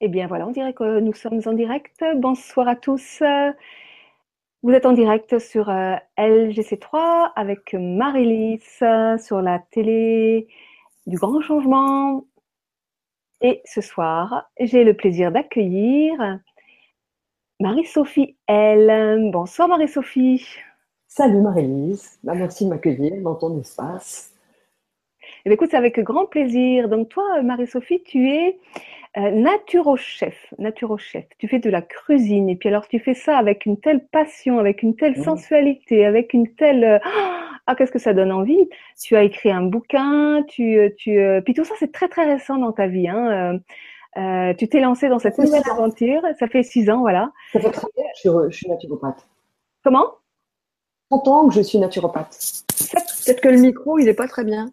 Eh bien voilà, on dirait que nous sommes en direct. Bonsoir à tous. Vous êtes en direct sur euh, LGC3 avec Marie-Lise sur la télé du Grand Changement. Et ce soir, j'ai le plaisir d'accueillir Marie-Sophie L. Bonsoir Marie-Sophie. Salut Marie-Lise. Bah, merci de m'accueillir dans ton espace. Eh écoute, c'est avec grand plaisir. Donc toi, Marie-Sophie, tu es euh, naturo-chef. Naturo-chef. Tu fais de la cuisine et puis alors tu fais ça avec une telle passion, avec une telle mmh. sensualité, avec une telle... Euh, ah, qu'est-ce que ça donne envie? Tu as écrit un bouquin, tu... Euh, tu puis tout ça, c'est très très récent dans ta vie. Hein. tu t'es lancé dans cette nouvelle aventure. Ça fait six ans, voilà. Ça fait 30 ans que je suis naturopathe. Comment? 30 ans que je suis naturopathe. Peut-être que le micro, il n'est pas très bien.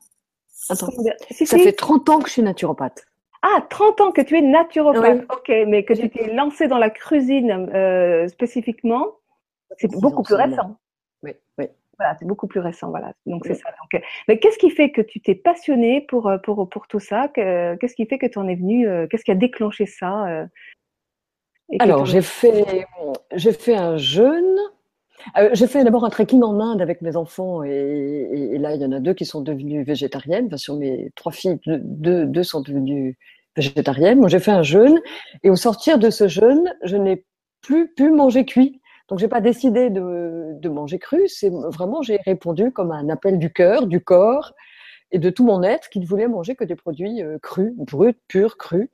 Attends. ça fait 30 ans que je suis naturopathe. Ah, 30 ans que tu es naturopathe. Ok, mais que tu t'es lancé dans la cuisine euh, spécifiquement, c'est beaucoup plus récent. Oui, oui. Voilà, c'est beaucoup plus récent, voilà. Donc c'est ça. Donc, euh, mais qu'est-ce qui fait que tu t'es passionné pour, euh, pour, pour tout ça? Qu'est-ce qui fait que tu en es venu Qu'est-ce qui a déclenché ça Alors j'ai fait, j'ai fait un jeûne euh, j'ai fait d'abord un trekking en Inde avec mes enfants et, là, il y en a deux qui sont devenues végétariennes. Sur mes trois filles, deux, sont devenues végétariennes. Moi, j'ai fait un jeûne et au sortir de ce jeûne, je n'ai plus pu manger cuit. Donc, j'ai pas décidé de, de manger cru. C'est vraiment, j'ai répondu comme un appel du cœur, du corps et de tout mon être qui ne voulait manger que des produits euh, crus, bruts, purs, crus.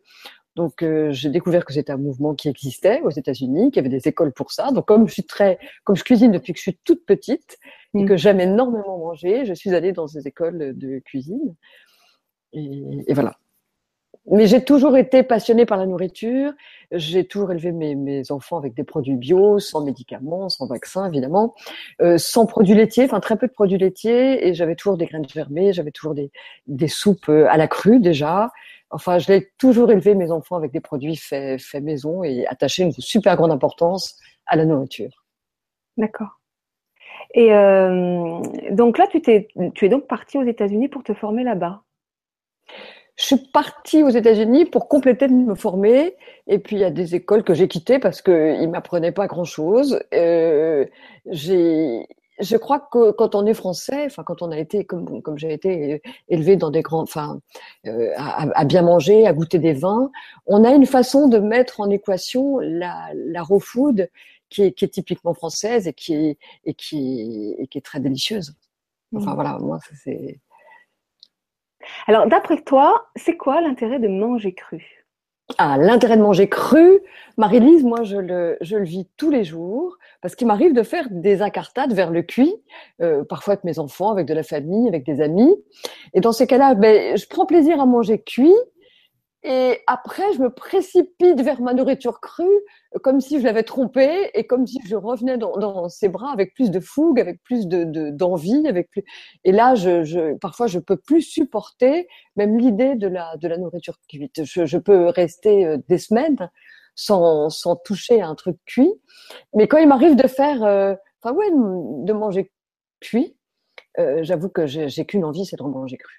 Donc euh, j'ai découvert que c'était un mouvement qui existait aux États-Unis, qu'il y avait des écoles pour ça. Donc comme je suis très, comme je cuisine depuis que je suis toute petite et que mm. j'aime énormément manger, je suis allée dans ces écoles de cuisine. Et, voilà. Mais j'ai toujours été passionnée par la nourriture. J'ai toujours élevé mes, enfants avec des produits bio, sans médicaments, sans vaccins évidemment, euh, sans produits laitiers, enfin très peu de produits laitiers. Et j'avais toujours des graines germées, j'avais toujours des, des soupes euh, à la crue déjà. Enfin, je l'ai toujours élevé mes enfants avec des produits faits, faits maison et attaché une super grande importance à la nourriture. D'accord. Et euh, donc là, tu, t'es, tu es donc partie aux États-Unis pour te former là-bas. Je suis partie aux États-Unis pour compléter de me former. Et puis, il y a des écoles que j'ai quittées parce qu'ils ne m'apprenaient pas grand-chose. Euh, j'ai, je crois que quand on est français, enfin quand on a été comme comme j'ai été élevé dans des grands, enfin euh, à, bien manger, à goûter des vins, on a une façon de mettre en équation la, la raw food qui est, qui est typiquement française et qui est et qui est, et qui est très délicieuse. Enfin mmh. voilà, moi c'est. Alors d'après toi, c'est quoi l'intérêt de manger cru? Ah, l'intérêt de manger cru, Marie-Lise, moi je le, je le vis tous les jours parce qu'il m'arrive de faire des incartades vers le cuit, euh, parfois avec mes enfants, avec de la famille, avec des amis. Et dans ces cas-là, ben, je prends plaisir à manger cuit, et après, je me précipite vers ma nourriture crue, comme si je l'avais trompée et comme si je revenais dans, dans, ses bras avec plus de fougue, avec plus de d'envie, avec plus. Et là, je, je, parfois, je peux plus supporter même l'idée de la de la nourriture cuite. Je, je peux rester euh, des semaines sans sans toucher à un truc cuit. Mais quand il m'arrive de faire, euh, enfin ouais, de manger cuit, euh, j'avoue que j'ai qu'une envie, c'est de manger cru.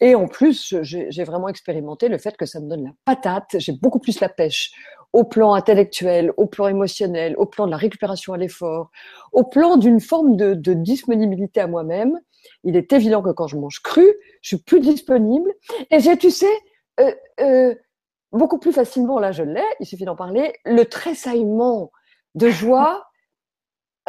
Et en plus, j'ai vraiment expérimenté le fait que ça me donne la patate. J'ai beaucoup plus la pêche au plan intellectuel, au plan émotionnel, au plan de la récupération à l'effort, au plan d'une forme de, disponibilité à moi-même. Il est évident que quand je mange cru, je suis plus disponible. Et j'ai, tu sais, euh, euh, beaucoup plus facilement, là je l'ai, il suffit d'en parler, le tressaillement de joie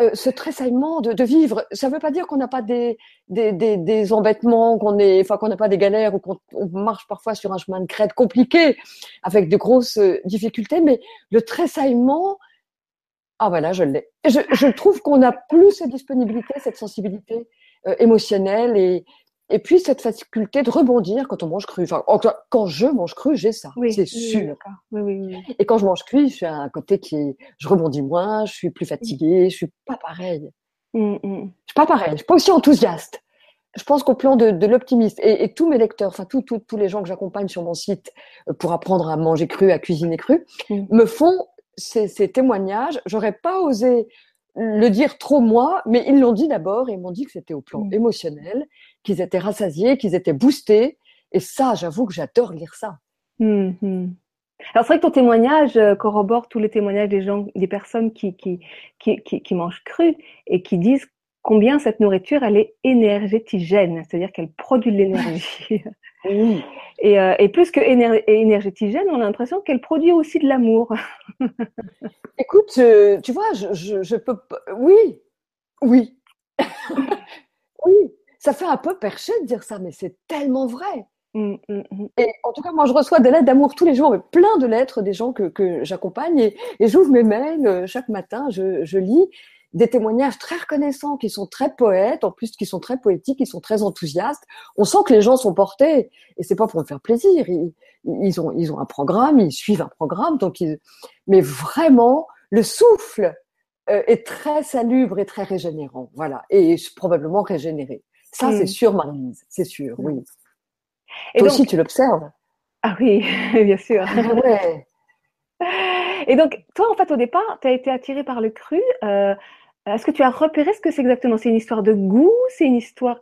euh, ce tressaillement de, vivre, ça ne veut pas dire qu'on n'a pas des, des, des, des embêtements, qu'on qu'on n'a pas des galères ou qu'on marche parfois sur un chemin de crête compliqué avec de grosses euh, difficultés, mais le tressaillement, ah voilà, je l'ai. Je, je trouve qu'on n'a plus cette disponibilité, cette sensibilité euh, émotionnelle et, et puis cette faculté de rebondir quand on mange cru. Enfin, quand je mange cru, j'ai ça, oui, c'est sûr. Oui, et quand je mange cuit, je suis à un côté qui, je rebondis moins, je suis plus fatiguée, je suis pas pareil. Mm, mm. Je suis pas pareil, je suis pas aussi enthousiaste. Je pense qu'au plan de, de l'optimisme et, tous mes lecteurs, enfin tous tous les gens que j'accompagne sur mon site euh, pour apprendre à manger cru, à cuisiner cru, mm. me font ces, ces témoignages. J'aurais pas osé le dire trop moi, mais ils l'ont dit d'abord et ils m'ont dit que c'était au plan mm. émotionnel, qu'ils étaient rassasiés, qu'ils étaient boostés. Et ça, j'avoue que j'adore lire ça. Mm-hmm. Alors c'est vrai que ton témoignage euh, corrobore tous les témoignages des gens, des personnes qui, qui, qui, qui, mangent cru et qui disent combien cette nourriture, elle est énergétigène, c'est-à-dire qu'elle produit de l'énergie. oui. et, euh, et, plus que énergétigène, on a l'impression qu'elle produit aussi de l'amour. Écoute, euh, tu vois, je, je, je, peux... Oui, oui. oui, ça fait un peu perché de dire ça, mais c'est tellement vrai. Mmh, mmh, mmh. Et en tout cas, moi, je reçois des lettres d'amour tous les jours, mais plein de lettres des gens que, que j'accompagne et, et j'ouvre mes mails euh, chaque matin, je, je, lis des témoignages très reconnaissants, qui sont très poètes, en plus qui sont très poétiques, qui sont très enthousiastes. On sent que les gens sont portés, et c'est pas pour me faire plaisir. Ils, ils, ont, ils ont un programme, ils suivent un programme, donc ils... mais vraiment, le souffle euh, est très salubre et très régénérant, voilà, et probablement régénéré. Ça, c'est sûr, Marie-Lise, c'est sûr, oui. Et Toi aussi, tu l'observes. Ah oui, bien sûr. Et donc, toi, en fait, au départ, tu as été attiré par le cru. Euh, est-ce que tu as repéré ce que c'est exactement? C'est une histoire de goût? C'est une histoire.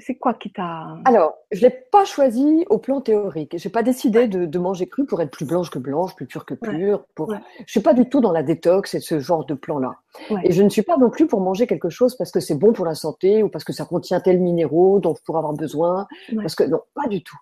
C'est quoi qui t'a. Alors, je l'ai pas choisi au plan théorique. J'ai pas décidé de, de, manger cru pour être plus blanche que blanche, plus pure que pure. Pour... Je suis pas du tout dans la détox et ce genre de plan-là. Et je ne suis pas non plus pour manger quelque chose parce que c'est bon pour la santé ou parce que ça contient tel minéraux dont je pourrais avoir besoin. Parce que non, pas du tout.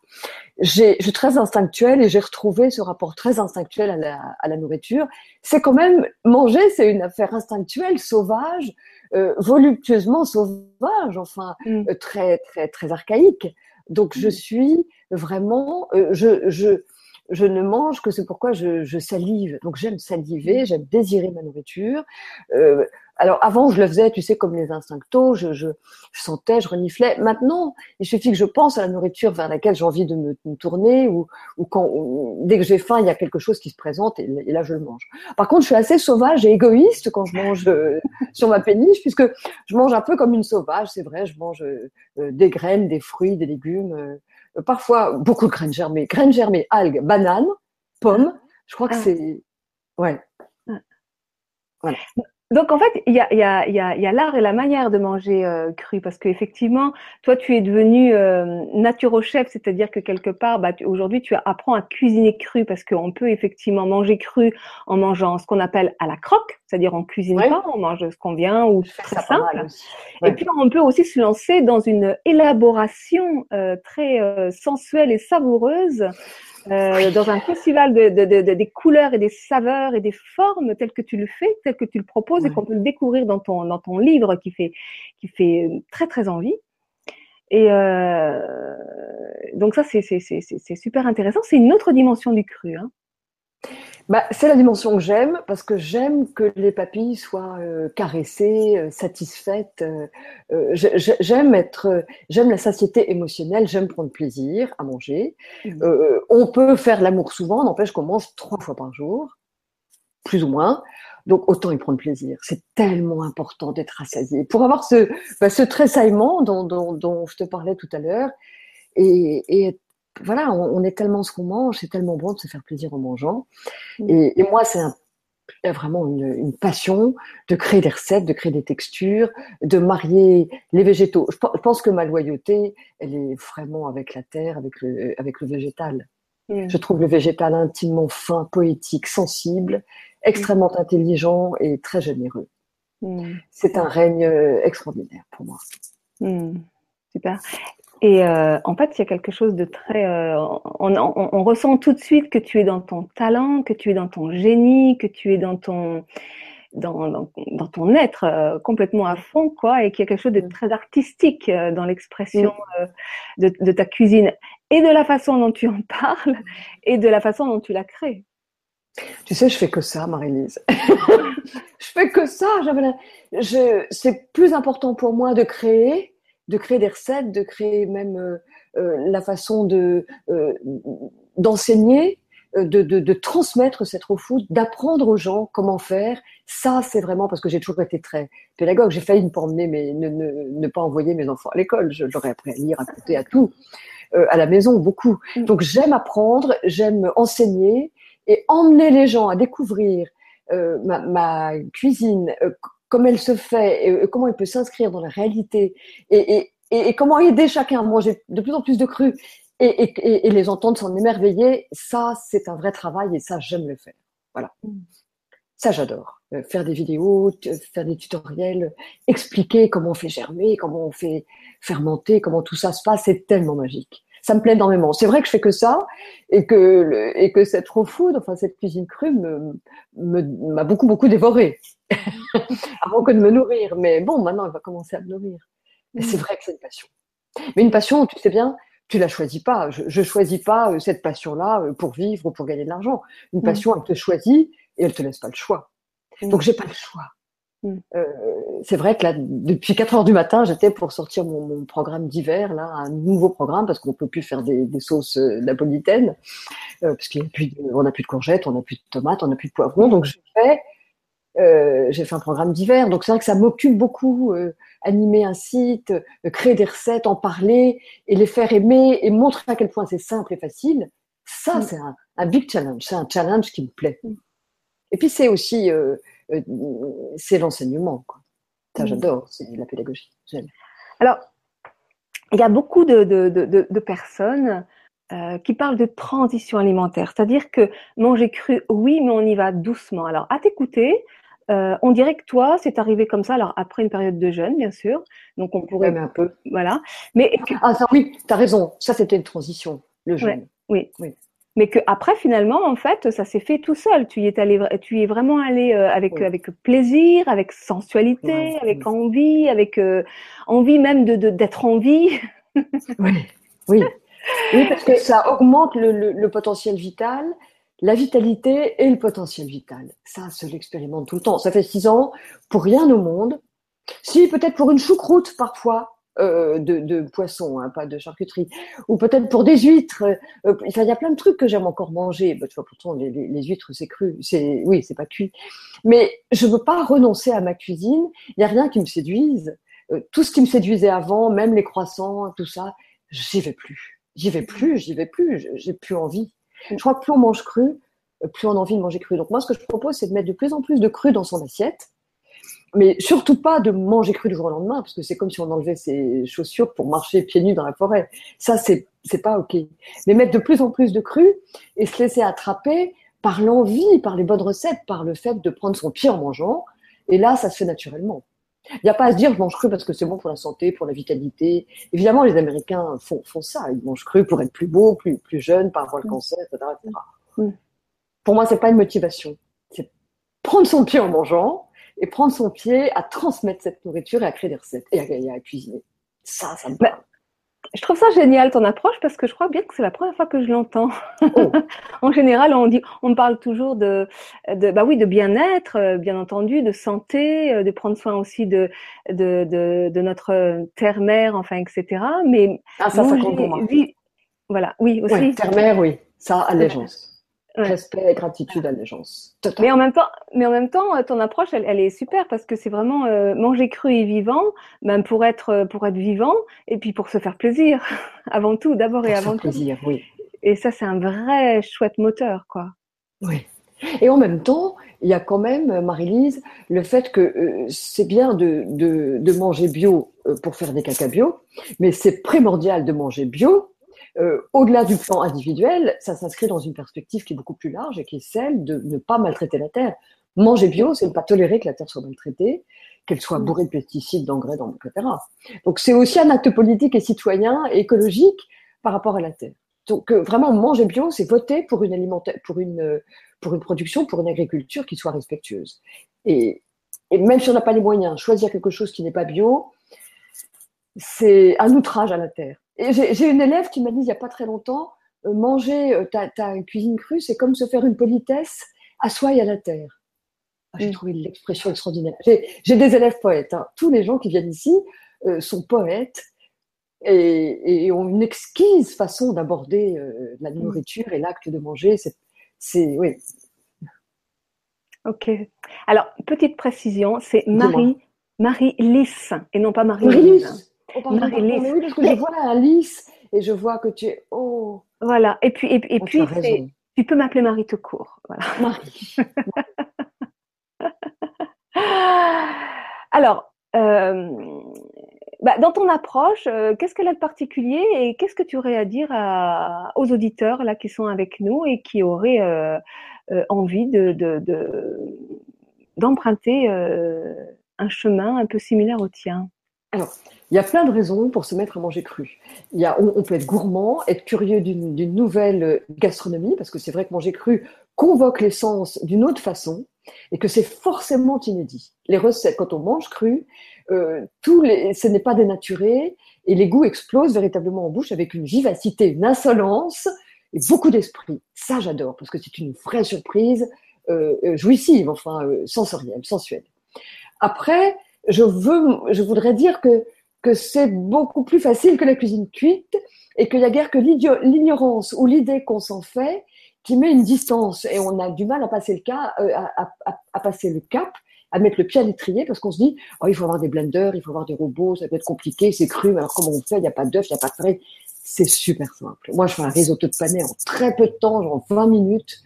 J'ai, je suis très instinctuelle et j'ai retrouvé ce rapport très instinctuel à la, à la nourriture. C'est quand même manger, c'est une affaire instinctuelle, sauvage, euh, voluptueusement sauvage, enfin mm. euh, très très très archaïque. Donc je mm. suis vraiment, euh, je, je je ne mange que c'est pourquoi je, je, salive. Donc j'aime saliver, mm. j'aime désirer ma nourriture. Euh, alors avant, je le faisais, tu sais, comme les instinctos, je, je, je, sentais, je reniflais. Maintenant, il suffit que je pense à la nourriture vers laquelle j'ai envie de me, tourner ou, ou quand, dès que j'ai faim, il y a quelque chose qui se présente et, là, je le mange. Par contre, je suis assez sauvage et égoïste quand je mange euh, sur ma péniche puisque je mange un peu comme une sauvage, c'est vrai, je mange euh, des graines, des fruits, des légumes parfois beaucoup de graines germées, graines germées, algues, bananes, pommes. Je crois que ah. c'est, ouais. Ah. Voilà. Donc en fait, il y a, y a, y a, y a l'art et la manière de manger euh, cru, parce qu'effectivement, toi, tu es devenu euh, naturo-chef, c'est-à-dire que quelque part, bah, aujourd'hui, tu apprends à cuisiner cru, parce qu'on peut effectivement manger cru en mangeant ce qu'on appelle à la croque, c'est-à-dire on cuisine pas, on mange ce qu'on vient ou très simple. Et puis on peut aussi se lancer dans une élaboration euh, très euh, sensuelle et savoureuse euh, dans un festival de, de, de, des couleurs et des saveurs et des formes telles que tu le fais, telles que tu le proposes et qu'on peut le découvrir dans ton, dans ton livre qui fait, qui fait très très envie. Et euh, donc ça, c'est super intéressant. C'est une autre dimension du cru. Hein. Bah, c'est la dimension que j'aime parce que j'aime que les papilles soient euh, caressées, euh, satisfaites. Euh, j'aime être, j'aime la satiété émotionnelle, j'aime prendre plaisir à manger. Mmh. on peut faire l'amour souvent, n'empêche qu'on mange trois fois par jour, plus ou moins. Donc autant y prendre plaisir. C'est tellement important d'être rassasié pour avoir ce, bah, ce tressaillement dont, dont, dont, je te parlais tout à l'heure et, et être voilà, on, est tellement ce qu'on mange, c'est tellement bon de se faire plaisir en mangeant. Mm. Et, moi, c'est vraiment une, passion de créer des recettes, de créer des textures, de marier les végétaux. Je, pense que ma loyauté, elle est vraiment avec la terre, avec le, avec le végétal. Mm. Je trouve le végétal intimement fin, poétique, sensible, extrêmement intelligent et très généreux. Mm. C'est un règne euh, extraordinaire pour moi. Super. Et euh, en fait, il y a quelque chose de très... Euh, on, on, on, ressent tout de suite que tu es dans ton talent, que tu es dans ton génie, que tu es dans ton, dans, dans, dans ton être euh, complètement à fond, quoi, et qu'il y a quelque chose de très artistique euh, dans l'expression euh, de, de, ta cuisine, et de la façon dont tu en parles, et de la façon dont tu la crées. Tu sais, je fais que ça, Marie-Lise. je fais que ça. Je, c'est plus important pour moi de créer de créer des recettes, de créer même euh, euh, la façon de euh, d'enseigner, de, de, de, transmettre cette food, d'apprendre aux gens comment faire. Ça, c'est vraiment parce que j'ai toujours été très pédagogue. J'ai failli ne pas emmener, mais ne, ne, ne, pas envoyer mes enfants à l'école. J'aurais appris à lire, à compter, à tout, à la maison, beaucoup. Mm. Donc j'aime apprendre, j'aime enseigner et emmener les gens à découvrir ma, ma, cuisine, comment elle se fait, et comment elle peut s'inscrire dans la réalité, et, comment aider chacun à manger de plus en plus de cru, et, les entendre s'en émerveiller, ça, c'est un vrai travail et ça, j'aime le faire. Voilà. Ça, j'adore. Euh, faire des vidéos, faire des tutoriels, expliquer comment on fait germer, comment on fait fermenter, comment tout ça se passe, c'est tellement magique. Ça me plaît énormément. C'est vrai que je fais que ça et que et que cette food, enfin cette cuisine crue, me m'a beaucoup beaucoup dévoré avant que de me nourrir. Mais bon, maintenant, elle va commencer à me nourrir. Mais c'est mm. vrai que c'est une passion. Mais une passion, tu sais bien, tu la choisis pas. Je, je choisis pas euh, cette passion-là euh, pour vivre ou pour gagner de l'argent. Une mm. passion, elle te choisit et elle te laisse pas le choix. Mm. Donc j'ai pas le choix. Euh, c'est vrai que là, depuis 4 heures du matin, j'étais pour sortir mon, programme d'hiver, là, un nouveau programme, parce qu'on peut plus faire des, sauces napolitaines, parce qu'on n'a plus de courgettes, on n'a plus de tomates, on n'a plus de poivrons. Donc je fais euh, j'ai fait un programme d'hiver, donc c'est vrai que ça m'occupe beaucoup, euh, animer un site, euh, créer des recettes, en parler et les faire aimer et montrer à quel point c'est simple et facile. Ça, mm. c'est un, un, big challenge, c'est un challenge qui me plaît. Mm. Et puis c'est aussi, c'est l'enseignement. Ça, mm. j'adore, c'est la pédagogie. Alors, il y a beaucoup de, de, de, de personnes qui parlent de transition alimentaire, c'est-à-dire que manger cru, oui, mais on y va doucement. Alors, à t'écouter, euh, on dirait que toi, c'est arrivé comme ça. Alors après une période de jeûne, bien sûr. Donc on pourrait un peu, voilà. Mais ah ça, oui, as raison. Ça c'était une transition, le jeûne. oui. oui. Mais que après finalement, en fait, ça s'est fait tout seul. Tu y es allé, tu y es vraiment allé euh, avec avec plaisir, avec sensualité, avec envie, avec euh, envie même de d'être en vie. oui, oui. Oui, parce que ça augmente le potentiel vital la vitalité et le potentiel vital. Ça, se l'expérimente tout le temps. Ça fait six ans, pour rien au monde. Si, peut-être pour une choucroute parfois, euh, de, poisson, hein, pas de charcuterie, ou peut-être pour des huîtres. Euh, il y a plein de trucs que j'aime encore manger. Bah, pourtant, les, huîtres, c'est cru. C'est, oui, c'est pas cuit. Mais je veux pas renoncer à ma cuisine. Il y a rien qui me séduise. Euh, tout ce qui me séduisait avant, même les croissants, tout ça, j'y vais plus. J'y vais plus, j'y vais plus. J'ai plus envie. Je crois que plus on mange cru, plus on a envie de manger cru. Donc moi, ce que je propose, c'est de mettre de plus en plus de cru dans son assiette, mais surtout pas de manger cru du jour au lendemain, parce que c'est comme si on enlevait ses chaussures pour marcher pieds nus dans la forêt. Ça, c'est c'est pas ok. Mais mettre de plus en plus de cru et se laisser attraper par l'envie, par les bonnes recettes, par le fait de prendre son pied en mangeant. Et là, ça se fait naturellement. Il n'y a pas à se dire je mange cru parce que c'est bon pour la santé, pour la vitalité. Évidemment, les Américains font, font ça. Ils mangent cru pour être plus beaux, plus, plus jeunes, par avoir le cancer, etc. Pour moi, c'est pas une motivation. C'est prendre son pied en mangeant et prendre son pied à transmettre cette nourriture et à créer des recettes et à, à cuisiner. Ça, ça me bah, je trouve ça génial ton approche parce que je crois bien que c'est la première fois que je l'entends. Oh. en général, on dit, on parle toujours de, de bah oui, de bien-être, euh, bien entendu, de santé, euh, de prendre soin aussi de de, de, de notre terre-mère, enfin, etc. Mais ah, ça, ça compte pour moi. Voilà, oui aussi. Ouais, terre-mère, oui, ça, allégeance. Respect, gratitude, allégeance. Mais en même temps, mais en même temps, euh, ton approche, elle, elle est super parce que c'est vraiment euh, manger cru et vivant, même pour être euh, pour être vivant et puis pour se faire plaisir avant tout, d'abord et avant tout. plaisir, oui. Et ça, c'est un vrai chouette moteur, quoi. Oui. Et en même temps, il y a quand même, Marie-Lise, le fait que c'est bien de, de, de, manger bio pour faire des caca bio, mais c'est primordial de manger bio euh, au-delà du plan individuel, ça s'inscrit dans une perspective qui est beaucoup plus large et qui est celle de ne pas maltraiter la terre. Manger bio, c'est ne pas tolérer que la terre soit maltraitée, qu'elle soit mm. bourrée de pesticides, d'engrais, etc. Donc c'est aussi un acte politique et citoyen et écologique par rapport à la terre. Donc euh, vraiment, manger bio, c'est voter pour une, pour, une, pour une production, pour une agriculture qui soit respectueuse. Et, et même si on n'a pas les moyens, choisir quelque chose qui n'est pas bio, c'est un outrage à la terre. J'ai une élève qui m'a dit il n'y a pas très longtemps, euh, manger euh, ta, ta, cuisine crue, c'est comme se faire une politesse à soi et à la terre. Ah, j'ai mm. trouvé l'expression extraordinaire. J'ai des élèves poètes. Hein. Tous les gens qui viennent ici euh, sont poètes et, et, ont une exquise façon d'aborder la mm. nourriture et l'acte de manger. C'est oui. Ok. Alors petite précision, c'est Marie Marie Lys et non pas Marie. Marie Oh, oui, parce que je vois lys et je vois que tu es. Oh. Voilà. Et puis, et, et oh, puis tu, peux m'appeler Marie tout court. Voilà. Marie. Alors, euh, bah, dans ton approche, euh, qu'est-ce qu'elle a de particulier et qu'est-ce que tu aurais à dire aux auditeurs là qui sont avec nous et qui auraient euh, envie de, d'emprunter un chemin un peu similaire au tien? Alors, il y a plein de raisons pour se mettre à manger cru. Il y a, on, peut être gourmand, être curieux d'une, nouvelle gastronomie, parce que c'est vrai que manger cru convoque l'essence d'une autre façon et que c'est forcément inédit. Les recettes, quand on mange cru, euh, tous les, ce n'est pas dénaturé et les goûts explosent véritablement en bouche avec une vivacité, une insolence et beaucoup d'esprit. Ça, j'adore parce que c'est une vraie surprise euh, euh jouissive, enfin euh, sensorielle, sensuelle. Après, je veux, je voudrais dire que que c'est beaucoup plus facile que la cuisine cuite et qu'il n'y a guère que l'ignorance ou l'idée qu'on s'en fait qui met une distance et on a du mal à passer le cas, à, à, passer le cap à mettre le pied à l'étrier parce qu'on se dit oh, il faut avoir des blenders, il faut avoir des robots, ça peut être compliqué, c'est cru, mais alors comment on fait? Il n'y a pas d'œuf, il n'y a pas de farine. C'est super simple. Moi, je fais un risotto de panais en très peu de temps, genre 20 minutes.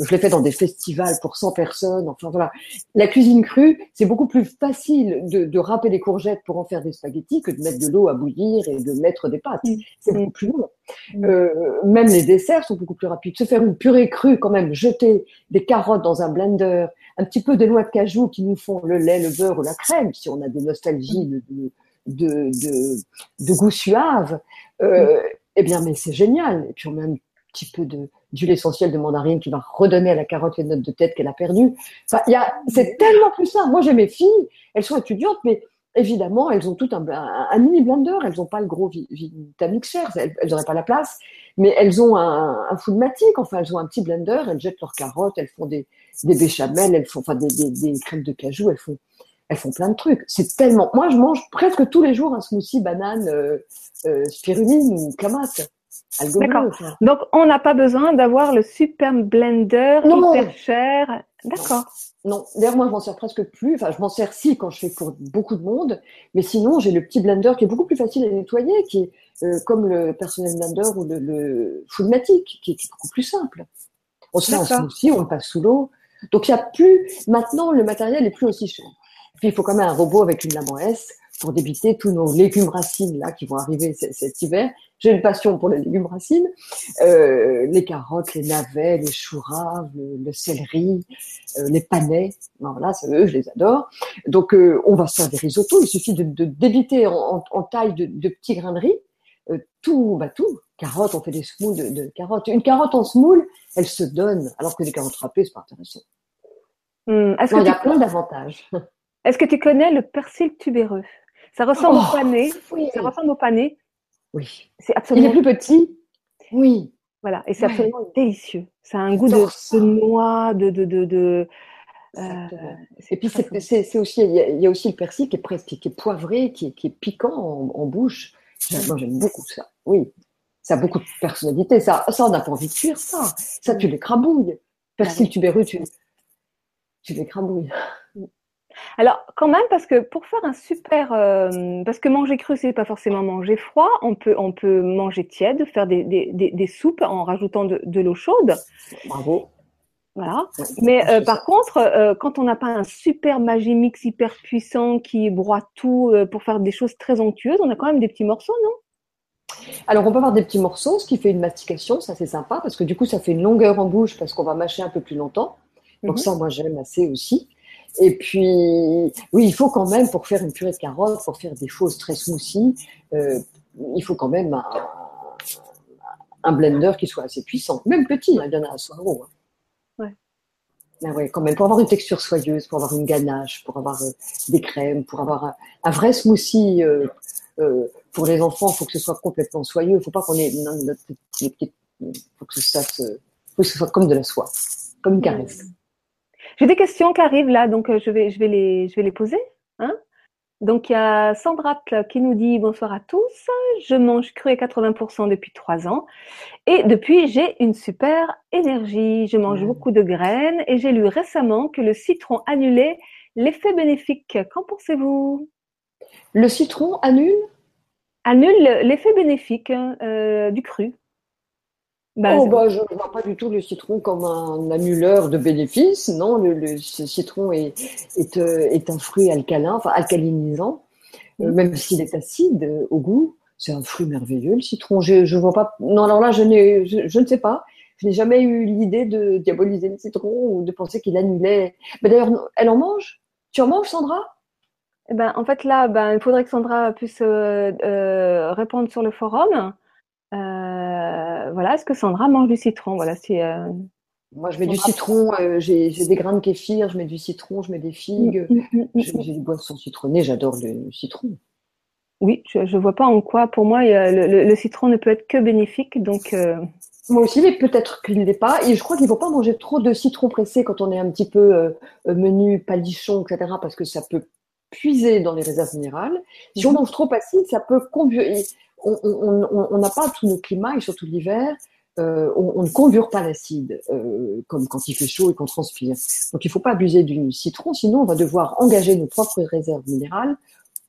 Je l'ai fait dans des festivals pour 100 personnes. Enfin voilà, la cuisine crue, c'est beaucoup plus facile de, de râper des courgettes pour en faire des spaghettis que de mettre de l'eau à bouillir et de mettre des pâtes. Mm. C'est beaucoup plus long. Mm. Euh, même les desserts sont beaucoup plus rapides. Se faire une purée crue, quand même, jeter des carottes dans un blender, un petit peu de noix de cajou qui nous font le lait, le beurre ou la crème, si on a des nostalgies de, de, de, de goût suave. Euh, eh bien, mais c'est génial. Et puis on met un petit peu de d'huile essentielle de mandarine qui va redonner à la carotte les notes de tête qu'elle a perdues. Enfin, il y a, c'est tellement plus simple. Moi, j'ai mes filles, elles sont étudiantes, mais évidemment, elles ont tout un, un, mini blender. Elles n'ont pas le gros Vitamixer, elles n'auraient pas la place, mais elles ont un, un Foodmatic. Enfin, elles ont un petit blender. Elles jettent leurs carottes, elles font des, des béchamels, elles font, enfin, des, des, des crèmes de cajou, elles font, elles font plein de trucs. C'est tellement. Moi, je mange presque tous les jours un smoothie banane, euh, euh, spiruline ou clamate. D'accord. Donc, on n'a pas besoin d'avoir le super blender hyper cher. D'accord. Non, d'ailleurs, moi, je m'en sers presque plus. Enfin, je m'en sers si quand je fais pour beaucoup de monde. Mais sinon, j'ai le petit blender qui est beaucoup plus facile à nettoyer, qui est euh, comme le personnel blender ou le, le Foodmatic, qui est beaucoup plus simple. On se fait un smoothie, on le passe sous l'eau. Donc, il n'y a plus. Maintenant, le matériel n'est plus aussi cher. Puis, il faut quand même un robot avec une lame en S pour débiter tous nos légumes racines là qui vont arriver cet hiver. J'ai une passion pour les légumes racines, euh, les carottes, les navets, les choux raves, le, céleri, euh, les panais. voilà, eux, je les adore. Donc, euh, on va se faire des risottos. Il suffit de, de débiter en, en, taille de, de, petits grains de riz. Tout, bah tout. Carottes, on fait des smooths de, de, carottes. Une carotte en semoule, elle se donne, alors que des carottes râpées, c'est pas intéressant. Hum, il y a plein d'avantages. Est-ce que tu connais le persil tubéreux? Ça ressemble au oh, pané. Oui. Ça ressemble au pané. Oui. C'est absolument. Il est plus petit. Oui. Voilà, et c'est absolument délicieux. Ça a un goût de, noix, de, de, de, de euh, et puis c'est aussi, il y, a, aussi le persil qui est presque, qui est poivré, qui est, qui est piquant en, bouche. Moi, j'aime beaucoup ça. Oui, ça a beaucoup de personnalité. Ça, ça on n'a pas envie de cuire ça. Ça, tu l'écrabouilles. Persil tubéreux, tu, tu l'écrabouilles. Alors, quand même, parce que pour faire un super, euh, parce que manger cru, c'est pas forcément manger froid. On peut, on peut manger tiède, faire des, des, des, soupes en rajoutant de, de l'eau chaude. Bravo. Voilà. Mais euh, par contre, euh, quand on n'a pas un super Magimix hyper puissant qui broie tout pour faire des choses très onctueuses, on a quand même des petits morceaux, non? Alors, on peut avoir des petits morceaux, ce qui fait une mastication, ça c'est sympa, parce que du coup, ça fait une longueur en bouche, parce qu'on va mâcher un peu plus longtemps. Donc, mhm. ça, moi, j'aime assez aussi. Et puis, oui, il faut quand même, pour faire une purée de carottes, pour faire des choses très smoothies, euh, il faut quand même un, blender qui soit assez puissant. Même petit, hein, il y en a à gros. Hein. Ouais. ouais, quand même, pour avoir une texture soyeuse, pour avoir une ganache, pour avoir euh, des crèmes, pour avoir un, vrai smoothie euh, euh, pour les enfants, il faut que ce soit complètement soyeux. Il ne faut pas qu'on ait notre, faut que ça se, faut que ce soit comme de la soie, comme une caresse. J'ai des questions qui arrivent là, donc euh, je vais, je vais, les, je vais les poser. Hein donc il y a Sandra qui nous dit bonsoir à tous. Je mange cru à 80% depuis trois ans et depuis j'ai une super énergie. Je mange beaucoup de graines et j'ai lu récemment que le citron annulait l'effet bénéfique. Qu'en pensez-vous? Le citron annule? Annule l'effet bénéfique euh, du cru. Bah, oh, bah, je ne vois pas du tout le citron comme un annuleur de bénéfices. Non, le, citron est, est, euh, est, un fruit alcalin, enfin alcalinisant. euh, même s'il est acide au goût. C'est un fruit merveilleux, le citron. Je, je vois pas. Non, alors là, je, je, je ne sais pas. Je n'ai jamais eu l'idée de diaboliser le citron ou de penser qu'il annulait. Mais d'ailleurs, elle en mange? Tu en manges, Sandra? Eh ben, en fait, là, ben, il faudrait que Sandra puisse euh, euh, répondre sur le forum. Euh, voilà, est-ce que Sandra mange du citron? Voilà, si, Moi, je mets du citron, j'ai des grains de kéfir, je mets du citron, je mets des figues, mm, mm, mm, j'ai des boissons citronnées, j'adore le citron. Oui, je ne vois pas en quoi, pour moi, le, citron ne peut être que bénéfique. Donc, Moi aussi, mais peut-être qu'il ne l'est pas. Et je crois qu'il ne faut pas manger trop de citron pressé quand on est un petit peu menu, palichon, etc., parce que ça peut puiser dans les réserves minérales. Si on mhm. mange trop acide, ça peut. On n'a pas tout le climat et surtout l'hiver. Euh, on, ne conduire pas l'acide euh, comme quand il fait chaud et qu'on transpire. Donc il ne faut pas abuser du citron, sinon on va devoir engager nos propres réserves minérales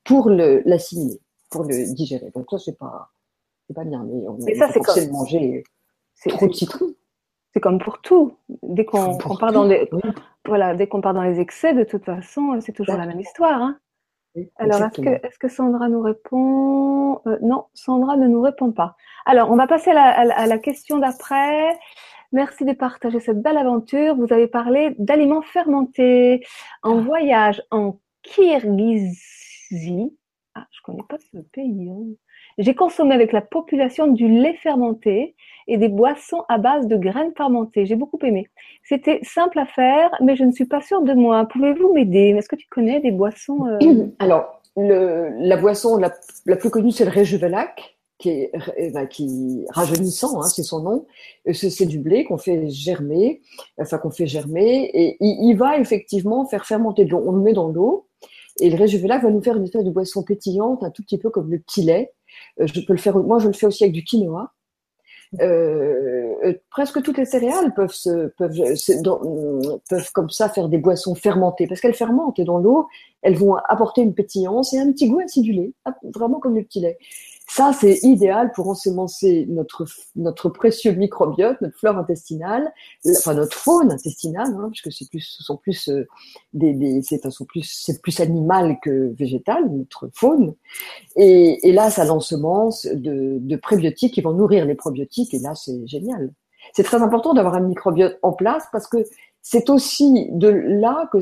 pour l'assimiler, pour le digérer. Donc ça c'est pas pas bien, mais on, mais ça, c'est comme... manger trop de citron. C'est comme pour tout. Dès qu'on part dans les voilà, dès qu'on part dans les excès, de toute façon, c'est toujours la même histoire. Hein. Alors, est-ce que, Sandra nous répond? Euh, Non, Sandra ne nous répond pas. Alors, on va passer à la, question d'après. Merci de partager cette belle aventure. Vous avez parlé d'aliments fermentés en ah. voyage en Kirghizie. Ah, je connais pas ce pays. Hein. J'ai consommé avec la population du lait fermenté et des boissons à base de graines fermentées. J'ai beaucoup aimé. C'était simple à faire, mais je ne suis pas sûre de moi. Pouvez-vous m'aider? Est-ce que tu connais des boissons euh, Alors, la boisson la, plus connue, c'est le Réjuvelac, qui est, eh ben, rajeunissant, hein, c'est son nom. C'est du blé qu'on fait germer, enfin qu'on fait germer, et il, va effectivement faire fermenter de l'eau. On le met dans l'eau, et le Réjuvelac va nous faire une espèce de boisson pétillante, un tout petit peu comme le petit lait. Euh, je peux le faire, moi je le fais aussi avec du quinoa. Euh, euh, presque toutes les céréales peuvent, se, peuvent, peuvent comme ça faire des boissons fermentées parce qu'elles fermentent et dans l'eau, elles vont apporter une pétillance et un petit goût acidulé, vraiment comme le petit lait. Ça, c'est idéal pour ensemencer notre, notre précieux microbiote, notre flore intestinale, enfin notre faune intestinale, hein, puisque c'est plus, ce sont plus euh, des, des c'est plus, c'est plus animal que végétal, notre faune. Et, et là, ça l'ensemence de, de prébiotiques qui vont nourrir les probiotiques, et là, c'est génial. C'est très important d'avoir un microbiote en place parce que c'est aussi de là que,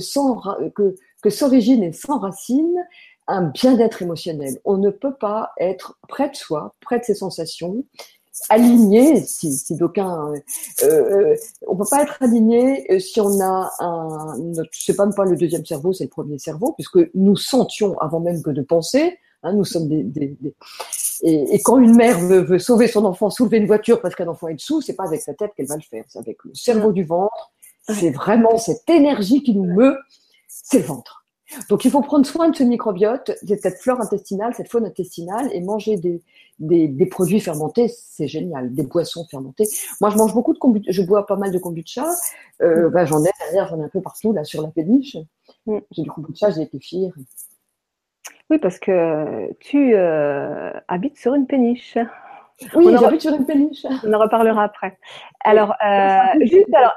que, que s'origine et sans racine un bien-être émotionnel. On ne peut pas être près de soi, près de ses sensations, aligné, si, si d'aucuns, euh, euh, on peut pas être aligné euh, si on a un, c'est pas pas le deuxième cerveau, c'est le premier cerveau, puisque nous sentions avant même que de penser. Hein, nous sommes des, des, Et, et, quand une mère veut, veut, sauver son enfant, soulever une voiture parce qu'un enfant est dessous, c'est pas avec sa tête qu'elle va le faire, c'est avec le cerveau du ventre. C'est vraiment cette énergie qui nous meut, c'est le ventre. Donc il faut prendre soin de ce microbiote, de cette flore intestinale, cette faune intestinale, et manger des, des, des produits fermentés, c'est génial, des boissons fermentées. Moi, je mange beaucoup de kombucha, je bois pas mal de kombucha. Euh, ben, j'en ai derrière, j'en ai un peu partout là sur la péniche. Mm. J'ai du kombucha, j'ai des kéfirs. Oui, parce que tu euh, habites sur une péniche. Oui, j'habite sur une péniche. On en reparlera après. Alors, euh, juste alors,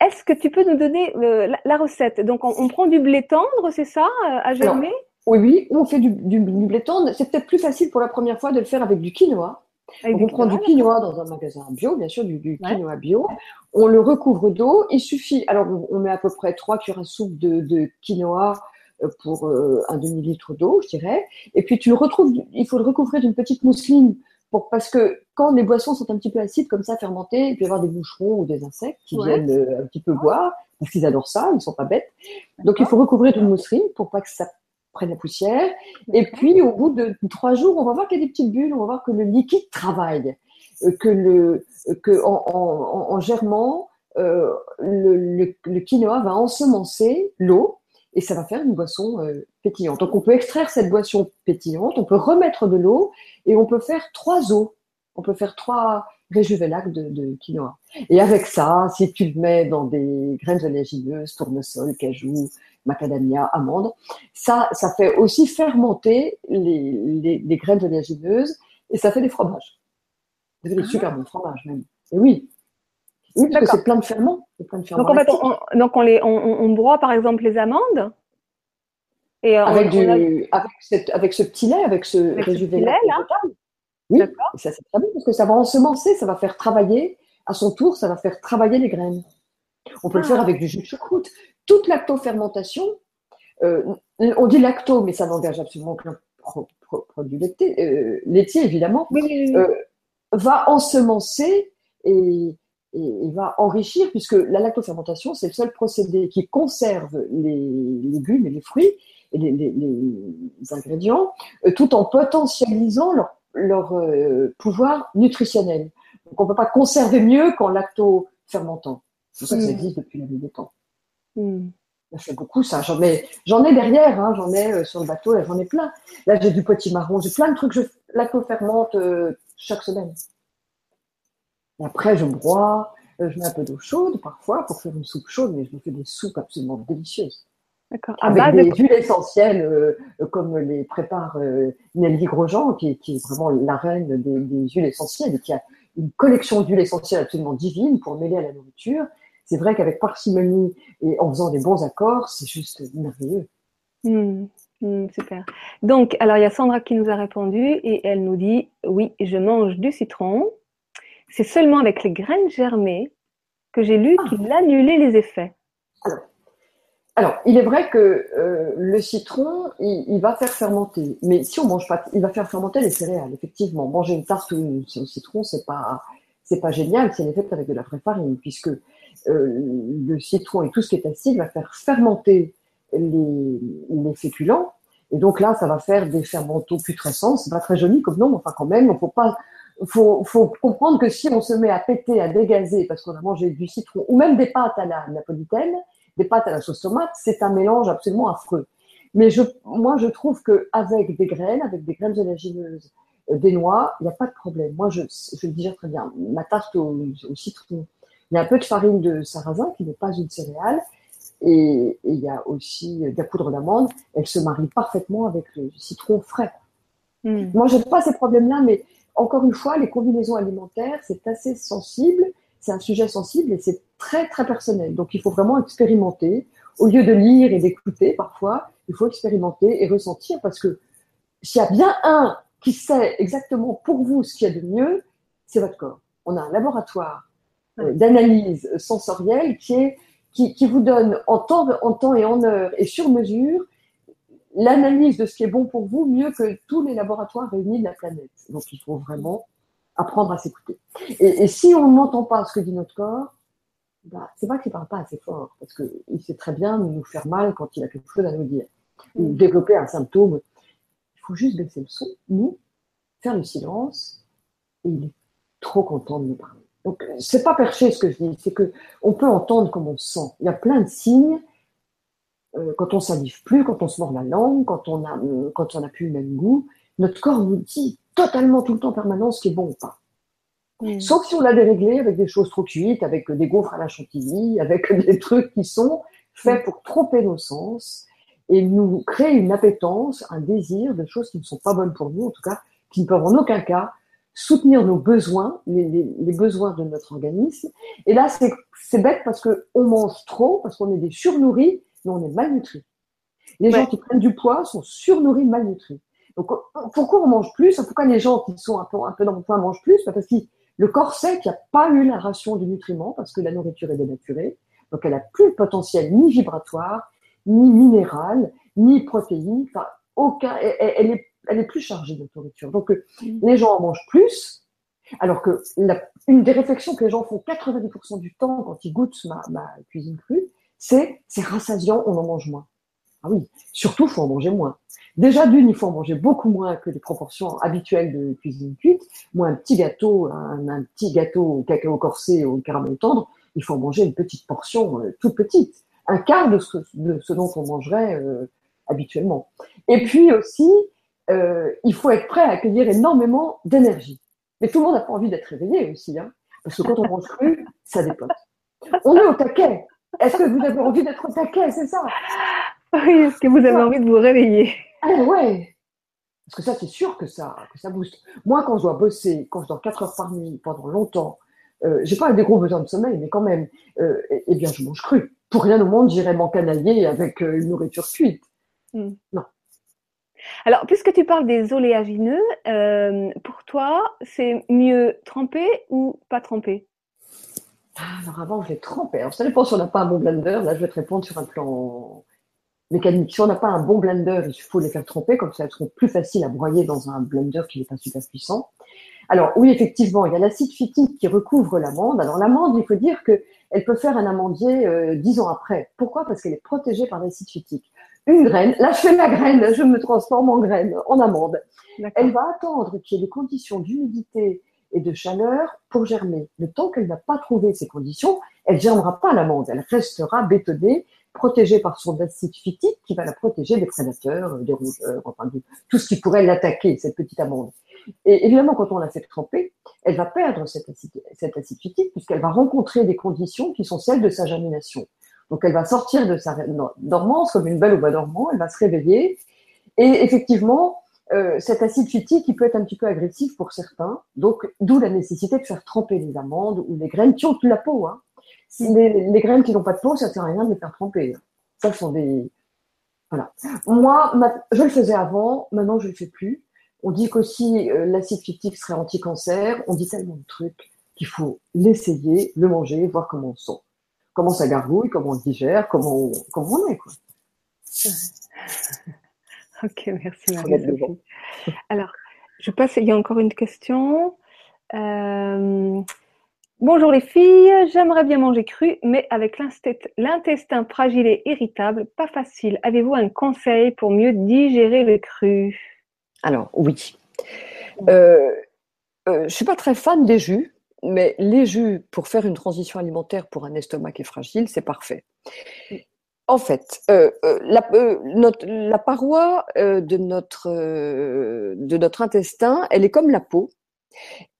est-ce que tu peux nous donner euh, la, recette? Donc, on, prend du blé tendre, c'est ça, euh, à germer? Oui, oui, on fait du, blé tendre. C'est peut-être plus facile pour la première fois de le faire avec du quinoa. on prend du quinoa dans un magasin bio, bien sûr, du, quinoa bio. On le recouvre d'eau. Il suffit, alors on, met à peu près 3 cuillères à soupe de, quinoa euh, pour un demi-litre d'eau, je dirais. Et puis tu le retrouves, il faut le recouvrir d'une petite mousseline parce que quand les boissons sont un petit peu acides comme ça, fermentées, il peut y avoir des boucherons ou des insectes qui viennent euh, un petit peu boire, parce qu'ils adorent ça, ils sont pas bêtes. Donc il faut recouvrir d'une mousseline pour pas que ça prenne la poussière. Et puis au bout de trois jours, on va voir qu'il y a des petites bulles, on va voir que le liquide travaille, euh, que le que en, en, en germant, euh, le, le, quinoa va ensemencer l'eau et ça va faire une boisson euh, pétillante. Donc on peut extraire cette boisson pétillante, on peut remettre de l'eau et on peut faire trois eaux. On peut faire trois réjuvelacs de, de, quinoa. Et avec ça, si tu le mets dans des graines oléagineuses, tournesol, cajou, macadamia, amandes, ça, ça fait aussi fermenter les, les, les graines oléagineuses et ça fait des fromages. Ça fait des ah. super bons fromages même. Et oui, oui, parce que c'est plein de ferments. Donc, en fait, on, donc on, les, on, on, broie par exemple les amandes Et avec, du, avec, ce petit lait, avec ce résultat là Oui, ça c'est très bien parce que ça va ensemencer, ça va faire travailler, à son tour, ça va faire travailler les graines. On peut le faire ah. avec du jus de choucroute. Toute lactofermentation, euh, on dit lacto, mais ça n'engage absolument aucun produit laitier, euh, laitier évidemment, euh, va ensemencer et, et, va enrichir, puisque la lactofermentation, c'est le seul procédé qui conserve les légumes et les fruits et les, les, ingrédients, euh, tout en potentialisant leur, leur euh, pouvoir nutritionnel. Donc on ne peut pas conserver mieux qu'en lacto-fermentant. C'est pour ça que ça mm. existe depuis la nuit des temps. Mm. Je fais beaucoup ça. J'en ai, j'en ai derrière, hein, j'en ai euh, sur le bateau, là j'en ai plein. Là j'ai du petit marron, j'ai plein de trucs. Je lacto-fermente chaque semaine. Et après je broie, je mets un peu d'eau chaude parfois pour faire une soupe chaude, mais je me fais des soupes absolument délicieuses. Avec des huiles essentielles, euh, comme les prépare euh, Nelly Grosjean, qui, qui, est vraiment la reine des, des, huiles essentielles, et qui a une collection d'huiles essentielles absolument divine pour mêler à la nourriture. C'est vrai qu'avec parcimonie et en faisant des bons accords, c'est juste merveilleux. Mmh, mmh, super. Donc, alors il y a Sandra qui nous a répondu et elle nous dit oui, je mange du citron. C'est seulement avec les graines germées que j'ai lu ah. qu'il annulait les effets. Alors, alors, il est vrai que euh, le citron, il, va faire fermenter. Mais si on mange pas, il va faire fermenter les céréales. Effectivement, manger une tarte au citron, c'est pas, c'est pas génial. C'est fait avec de la vraie farine, puisque euh, le citron et tout ce qui est acide va faire fermenter les, les féculents. Et donc là, ça va faire des fermentaux putrescents. C'est pas très joli comme nom, enfin quand même, il faut pas, faut, faut comprendre que si on se met à péter, à dégazer parce qu'on a mangé du citron ou même des pâtes à la napolitaine, des pâtes à la sauce tomate, c'est un mélange absolument affreux. Mais je, moi, je trouve qu'avec des graines, avec des graines oléagineuses, euh, des noix, il n'y a pas de problème. Moi, je, je le digère très bien. Ma tarte au, citron, il y a un peu de farine de sarrasin qui n'est pas une céréale. Et, il y a aussi de la poudre d'amande. Elle se marie parfaitement avec le citron frais. Hmm. Moi, je n'ai pas ces problèmes-là, mais encore une fois, les combinaisons alimentaires, c'est assez sensible c'est un sujet sensible et c'est très très personnel. Donc il faut vraiment expérimenter. Au lieu de lire et d'écouter parfois, il faut expérimenter et ressentir parce que s'il y a bien un qui sait exactement pour vous ce qu'il y a de mieux, c'est votre corps. On a un laboratoire euh, d'analyse sensorielle qui, est, qui, qui, vous donne en temps, en temps et en heure et sur mesure l'analyse de ce qui est bon pour vous mieux que tous les laboratoires réunis de la planète. Donc il faut vraiment apprendre à s'écouter. Et, si on n'entend pas ce que dit notre corps, bah, c'est pas qu'il parle pas assez fort, parce qu'il sait très bien nous faire mal quand il a quelque chose à nous dire, ou mm. développer un symptôme. Il faut juste baisser le son, nous, faire le silence, et il est trop content de nous parler. Donc, c'est pas perché ce que je dis, c'est que on peut entendre comme on sent. Il y a plein de signes. Euh, quand on salive plus, quand on se mord la langue, quand on a, quand on n'a plus le même goût, notre corps nous dit totalement tout le temps en permanence ce qui est bon ou pas. Sauf si on l'a déréglé avec des choses trop cuites, avec des gaufres à la chantilly, avec des trucs qui sont faits pour tromper nos sens et nous créer une appétence, un désir de choses qui ne sont pas bonnes pour nous, en tout cas, qui ne peuvent en aucun cas soutenir nos besoins, les, besoins de notre organisme. Et là, c'est bête parce que on mange trop, parce qu'on est des surnourris, mais on est malnutris. Les gens qui prennent du poids sont surnourris, malnutris. Donc, pourquoi on mange plus? Pourquoi les gens qui sont un peu, un peu dans mon point mangent plus Parce que le corps sait qu'il n'y a pas eu la ration du nutriment, parce que la nourriture est dénaturée. Donc, elle n'a plus le potentiel ni vibratoire, ni minéral, ni protéine. Enfin, aucun, elle, est, elle est plus chargée de nourriture. Donc, mm. les gens en mangent plus, alors que une des réflexions que les gens font 90% du temps quand ils goûtent ma, ma cuisine crue, c'est c'est rassasiant, on en mange moins. Ah oui, surtout, il faut en manger moins. Déjà, d'une, il faut en manger beaucoup moins que les proportions habituelles de cuisine cuite. Moi, un petit gâteau, un, petit gâteau au cacao corsé au caramel tendre, il faut en manger une petite portion, euh, toute petite, un quart de ce, de ce dont on mangerait euh, habituellement. Et puis aussi, euh, il faut être prêt à accueillir énormément d'énergie. Mais tout le monde n'a pas envie d'être réveillé aussi, hein, parce que quand on mange cru, ça dépote. On est au taquet. Est-ce que vous avez envie d'être au taquet, c'est ça? Oui, est-ce que vous avez envie de vous réveiller? Ah ouais Parce que ça, c'est sûr que ça, que ça booste. Moi, quand je dois bosser, quand je dors 4 heures par nuit pendant longtemps, euh, j'ai pas des gros besoins de sommeil, mais quand même, euh, eh bien, je mange cru. Pour rien au monde, j'irais m'encanailler avec euh, une nourriture cuite. Hmm. Non. Alors, puisque tu parles des oléagineux, euh, pour toi, c'est mieux tremper ou pas tremper? Alors avant, je les trempais. Alors ça dépend si on n'a pas un bon blender. Là, je vais te répondre sur un plan mécanique. Si on n'a pas un bon blender, il faut les faire tremper, comme ça elles seront plus faciles à broyer dans un blender qui n'est pas super puissant. Alors oui, effectivement, il y a l'acide phytique qui recouvre l'amande. Alors l'amande, il faut dire qu'elle peut faire un amandier euh, dix ans après. Pourquoi? Parce qu'elle est protégée par l'acide phytique. Une graine, là je fais la graine, je me transforme en graine, en amande. Elle va attendre qu'il y ait des conditions d'humidité et de chaleur pour germer. Le temps qu'elle n'a pas trouvé ces conditions, elle germera pas l'amande. Elle restera bétonnée protégée par son acide phytique qui va la protéger des prédateurs, des rongeurs, enfin tout ce qui pourrait l'attaquer, cette petite amande. Et évidemment, quand on la fait tremper, elle va perdre cet acide, cet phytique puisqu'elle va rencontrer des conditions qui sont celles de sa germination. Donc elle va sortir de sa dormance comme une belle au bois dormant, elle va se réveiller. Et effectivement, euh, cet acide phytique, il peut être un petit peu agressif pour certains. Donc d'où la nécessité de faire tremper les amandes ou les graines qui ont de la peau. Hein. Les, graines qui n'ont pas de peau, ça ne sert à rien de les faire tremper. Ça, sont des. Voilà. Moi, je le faisais avant, maintenant je ne le fais plus. On dit qu'aussi euh, l'acide phytique serait anti-cancer. On dit tellement de trucs qu'il faut l'essayer, le manger, voir comment on sent. Comment ça gargouille, comment on digère, comment on, comment on est. Quoi. ok, merci Marie-Sophie. Alors, je passe, il y a encore une question. Euh, Bonjour les filles, j'aimerais bien manger cru, mais avec l'intestin fragile et irritable, pas facile. Avez-vous un conseil pour mieux digérer le cru? Alors oui. Euh, euh, je ne suis pas très fan des jus, mais les jus pour faire une transition alimentaire pour un estomac qui est fragile, c'est parfait. En fait, euh, la, la, paroi de notre, intestin, elle est comme la peau.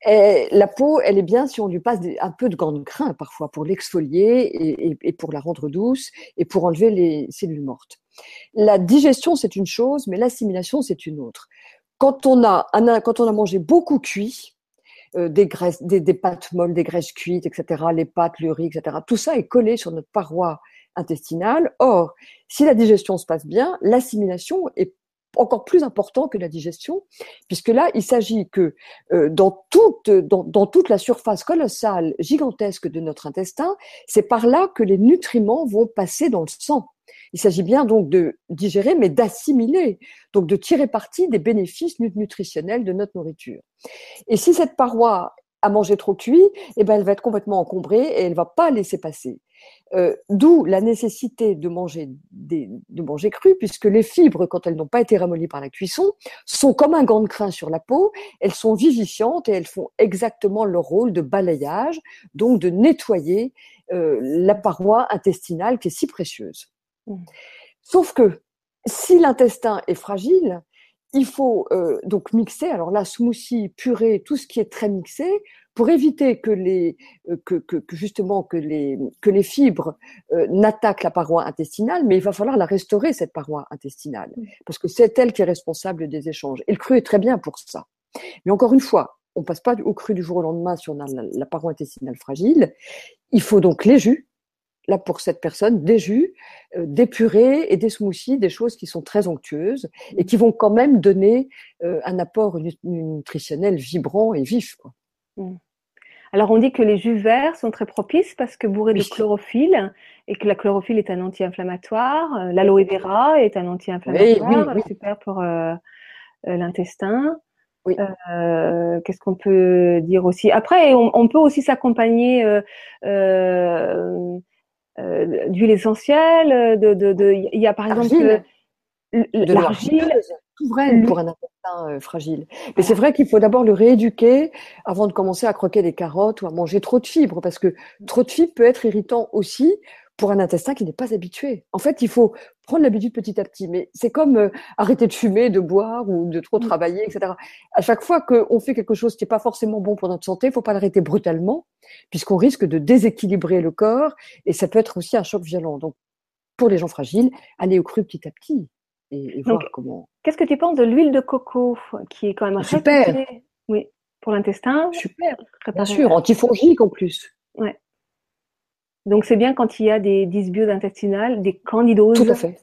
Et la peau, elle est bien si on lui passe un peu de gants de parfois pour l'exfolier et, pour la rendre douce et pour enlever les cellules mortes. La digestion, c'est une chose, mais l'assimilation, c'est une autre. Quand on a, mangé beaucoup cuit, euh, des graisses, des, des, pâtes molles, des graisses cuites, etc., les pâtes, le riz, etc., tout ça est collé sur notre paroi intestinale. Or, si la digestion se passe bien, l'assimilation est encore plus important que la digestion, puisque là, il s'agit que euh, dans, toute, dans, dans, toute la surface colossale, gigantesque de notre intestin, c'est par là que les nutriments vont passer dans le sang. Il s'agit bien donc de digérer, mais d'assimiler, donc de tirer parti des bénéfices nutritionnels de notre nourriture. Et si cette paroi a mangé trop cuit, eh ben elle va être complètement encombrée et elle va pas laisser passer. Euh, d'où la nécessité de manger, de manger cru, puisque les fibres, quand elles n'ont pas été ramollies par la cuisson, sont comme un gant de crin sur la peau, elles sont vivifiantes et elles font exactement leur rôle de balayage, donc de nettoyer euh, la paroi intestinale qui est si précieuse. Mmh. Sauf que si l'intestin est fragile, il faut euh, donc mixer. Alors là, smoothie, purée, tout ce qui est très mixé, pour éviter que les euh, que, que, justement que les que les fibres euh, n'attaquent la paroi intestinale, mais il va falloir la restaurer cette paroi intestinale parce que c'est elle qui est responsable des échanges. Et le cru est très bien pour ça. Mais encore une fois, on passe pas au cru du jour au lendemain si on a la paroi intestinale fragile. Il faut donc les jus là pour cette personne des jus, euh, des purées et des smoothies, des choses qui sont très onctueuses et qui vont quand même donner euh, un apport nutritionnel vibrant et vif. Mmh. Alors on dit que les jus verts sont très propices parce que bourrés de chlorophylle et que la chlorophylle est un anti-inflammatoire. Euh, l'aloe vera est un anti-inflammatoire, super pour l'intestin. Qu'est-ce qu'on peut dire aussi? Après, on, peut aussi s'accompagner euh, d'huile essentielle, de, de, de, il y a par exemple l'argile, pour un euh, fragile. Mais c'est vrai qu'il faut d'abord le rééduquer avant de commencer à croquer des carottes ou à manger trop de fibres, parce que trop de fibres peut être irritant aussi pour un intestin qui n'est pas habitué. En fait, il faut prendre l'habitude petit à petit. Mais c'est comme euh, arrêter de fumer, de boire ou de trop mm. travailler, etc. À chaque fois qu'on fait quelque chose qui n'est pas forcément bon pour notre santé, il faut pas l'arrêter brutalement, puisqu'on risque de déséquilibrer le corps et ça peut être aussi un choc violent. Donc, pour les gens fragiles, aller au cru petit à petit et, voir comment. Qu'est-ce que tu penses de l'huile de coco, qui est quand même super, oui, pour l'intestin? Super, bien sûr, antifongique en plus. Ouais. Donc c'est bien quand il y a des dysbioses intestinales, des candidoses. Tout à fait.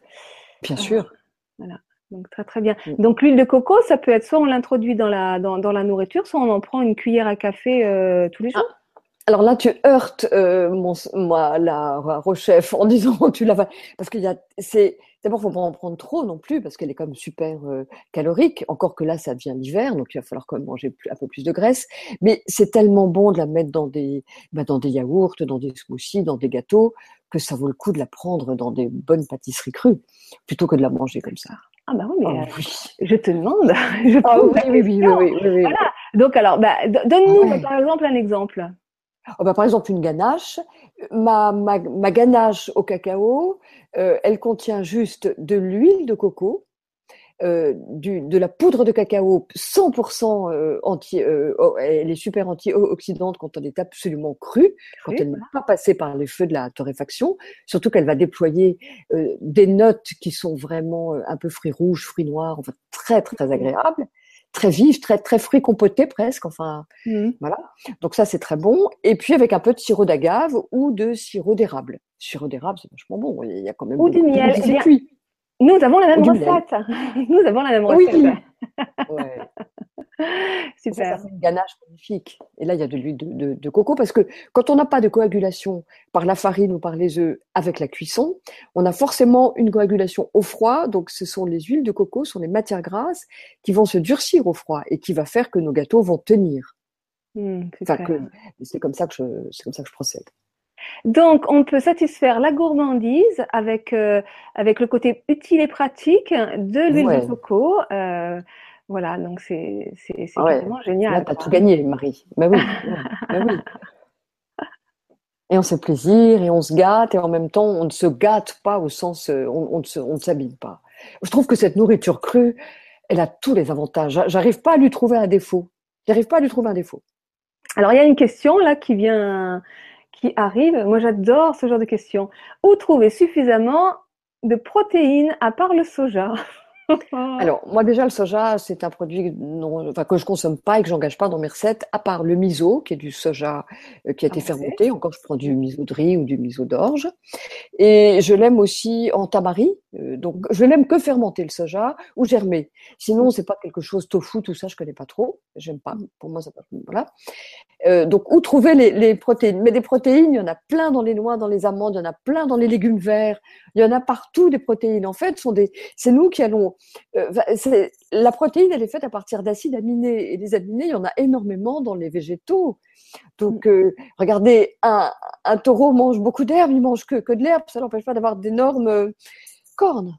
Bien sûr. Voilà. Donc très très bien. Mm. Donc l'huile de coco, ça peut être soit on l'introduit dans la, dans, dans, la nourriture, soit on en prend une cuillère à café euh, tous les jours. Ah. Alors là, tu heurtes euh, mon, moi, la rechef en disant tu l'as parce qu'il y a c'est d'abord faut pas en prendre trop non plus parce qu'elle est comme super euh, calorique. Encore que là, ça devient l'hiver, donc il va falloir quand même manger un peu plus de graisse. Mais c'est tellement bon de la mettre dans des bah, dans des yaourts, dans des smoothies, dans des gâteaux que ça vaut le coup de la prendre dans des bonnes pâtisseries crues plutôt que de la manger comme ça. Ah bah oui, mais oh, euh, je te demande. Je ah oui, oui, oui, oui, oui, Voilà. Donc alors, bah, donne-nous par exemple un exemple. Oh bah, par exemple, une ganache. Ma, ma, ma ganache au cacao, euh, elle contient juste de l'huile de coco, euh, du, de la poudre de cacao 100% euh, anti, euh, oh, elle est super antioxydante quand elle est absolument crue, quand elle n'est pas passée par les feux de la torréfaction, surtout qu'elle va déployer des notes qui sont vraiment un peu fruits rouges, fruits noirs, enfin très très agréables très vives, très très fruits compotés presque, enfin mmh. voilà. Donc ça c'est très bon. Et puis avec un peu de sirop d'agave ou de sirop d'érable. Sirop d'érable c'est vachement bon. Il y a quand même ou du miel. Nous avons la même recette. Nous avons la même recette. Oui. Ouais. Super. C'est une ganache magnifique. Et là, il y a de l'huile de, de, coco parce que quand on n'a pas de coagulation par la farine ou par les œufs avec la cuisson, on a forcément une coagulation au froid. Donc, ce sont les huiles de coco, ce sont les matières grasses qui vont se durcir au froid et qui va faire que nos gâteaux vont tenir. Mmh, c'est comme ça que je, c'est comme ça que je procède. Donc, on peut satisfaire la gourmandise avec, euh, avec le côté utile et pratique de l'huile de coco. Euh, voilà, donc c'est vraiment génial. Là, tu as tout gagné, Marie. Ben oui. oui. Et on se plaisir et on se gâte et en même temps, on ne se gâte pas au sens, euh, on, on ne s'abîme pas. Je trouve que cette nourriture crue, elle a tous les avantages. J'arrive pas à lui trouver un défaut. J'arrive pas à lui trouver un défaut. Alors, il y a une question là qui vient qui arrive. Moi, j'adore ce genre de questions. Où trouver suffisamment de protéines à part le soja? Alors, moi déjà, le soja, c'est un produit enfin, que je consomme pas et que j'engage pas dans mes recettes, à part le miso, qui est du soja euh, qui a été fermenté. Encore, je prends du miso de riz ou du miso d'orge. Et je l'aime aussi en tamari. Euh, donc, je l'aime que fermenter le soja ou germer. Sinon, c'est pas quelque chose tofu, tout ça, je connais pas trop. J'aime pas. Pour moi, ça voilà. Euh, donc, où trouver les, les, protéines? Mais des protéines, il y en a plein dans les noix, dans les amandes, il y en a plein dans les légumes verts. Il y en a partout des protéines. En fait, sont des, c'est nous qui allons euh, la protéine, elle est faite à partir d'acides aminés. Et les aminés, il y en a énormément dans les végétaux. Donc, mm. euh, regardez, un, taureau mange beaucoup d'herbe, il mange que, que de l'herbe, ça n'empêche pas d'avoir d'énormes cornes.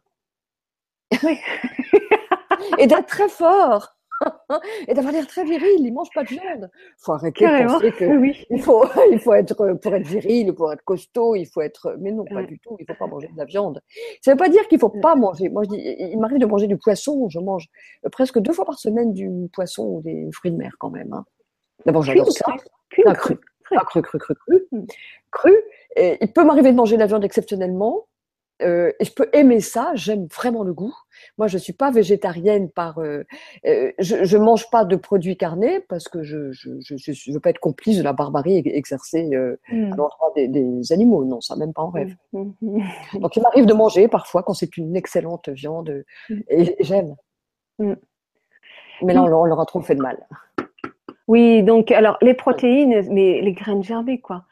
et d'être très fort. et d'avoir l'air très viril. Il mange pas de viande. Faut arrêter de penser que oui. il faut, il faut être pour être viril, pour être costaud, il faut être. Mais non, pas du tout. Il faut pas manger de la viande. Ça veut pas dire qu'il faut pas manger. Moi, je dis, il m'arrive de manger du poisson. Je mange euh, presque deux fois par semaine du poisson ou des fruits de mer quand même. Hein. D'abord, j'adore ça. Cru, cru? cru, cru, cru, cru. Cru. Et il peut m'arriver de manger de la viande exceptionnellement. Euh, et je peux aimer ça, j'aime vraiment le goût. Moi, je suis pas végétarienne par, euh, euh, je, je mange pas de produits carnés parce que je je, je, je veux pas être complice de la barbarie exercée mmh. à l'endroit des, des, animaux. Non, ça même pas en rêve. Mmh. Mmh. Donc, il m'arrive de manger parfois quand c'est une excellente viande et, j'aime. Mais là, on, on leur a trop fait de mal. Oui, donc alors les protéines, mais les graines germées, quoi.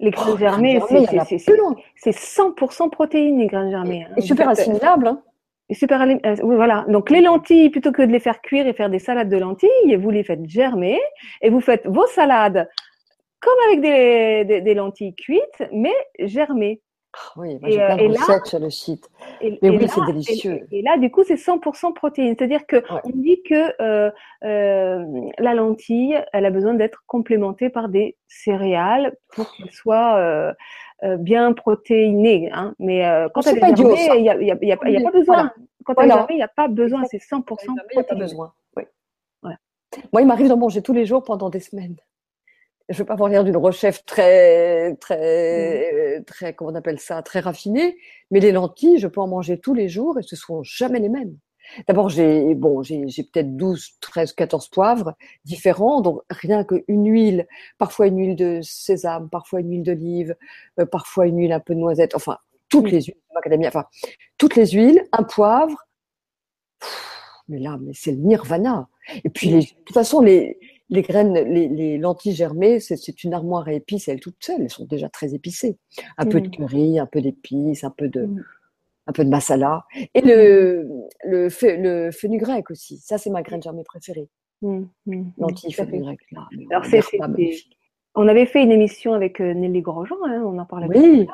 Les graines oh, germées, c'est 100% protéines, les graines germées. Et, hein. super assimilable. Hein. super, euh, voilà. Donc les lentilles, plutôt que de les faire cuire et faire des salades de lentilles, vous les faites germer et vous faites vos salades comme avec des, des lentilles cuites, mais germées. Oui, j'ai plein de recettes sur le site. Mais oui, c'est délicieux. Et, là, du coup, c'est 100% protéines. C'est-à-dire que on dit que euh, euh, la lentille, elle a besoin d'être complémentée par des céréales pour qu'elle soit euh, euh bien protéinée. Hein. Mais euh, quand elle est germée, il n'y a, pas besoin. Quand elle est germée, il n'y a pas besoin. C'est 100% protéines. Il n'y a pas besoin. Oui. Voilà. Moi, il m'arrive d'en manger tous les jours pendant des semaines je veux pas avoir l'air d'une rechef très, très, mmh. très, comment on appelle ça, très raffinée, mais les lentilles, je peux en manger tous les jours et ce sont jamais les mêmes. D'abord, j'ai, bon, j'ai, peut-être 12, 13, 14 poivres différents, donc rien qu'une huile, parfois une huile de sésame, parfois une huile d'olive, euh, parfois une huile un peu de noisette, enfin, toutes mmh. les huiles, macadamia, enfin, toutes les huiles, un poivre, mais là, mais c'est le nirvana. Et puis, de toute façon, les, les graines, les, lentilles germées, c'est une armoire à épices, elles toutes seules, elles sont déjà très épicées. Un peu de mmh. curry, un peu d'épices, un peu de, mmh. un peu de masala. Et le, le, le fenugrec aussi. Ça, c'est ma graine germée préférée. Mmh, lentilles fenugrec, là. Alors, c'est, on avait fait une émission avec euh, Nelly Grosjean, hein, on en parlait oui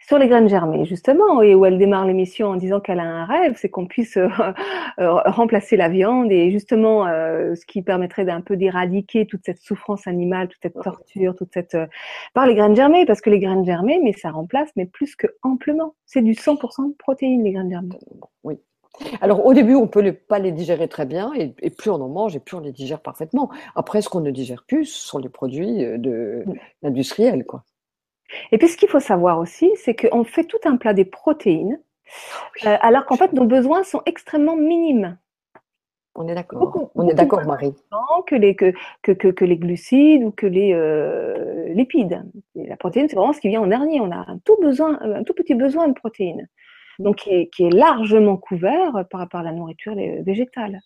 sur les graines germées, justement, et où elle démarre l'émission en disant qu'elle a un rêve, c'est qu'on puisse euh, euh, remplacer la viande et justement euh, ce qui permettrait d'un peu d'éradiquer toute cette souffrance animale, toute cette torture, toute cette par les graines germées, parce que les graines germées, mais ça remplace, mais plus que amplement. C'est du 100% de protéines les graines germées. Oui. Alors au début, on peut pas les digérer très bien, et, plus on en mange, et plus on les digère parfaitement. Après, ce qu'on ne digère plus, ce sont les produits de l'industriel, quoi. Et puis ce qu'il faut savoir aussi, c'est qu'on fait tout un plat des protéines, euh, alors qu'en fait nos besoins sont extrêmement minimes. On est d'accord. On est d'accord, Marie. Que les, que, que, que, les glucides ou que les euh, lipides. la protéine, c'est vraiment ce qui vient en dernier. On a un tout, besoin, un tout petit besoin de protéines. Donc, qui est, qui est largement couvert par rapport à la nourriture végétale.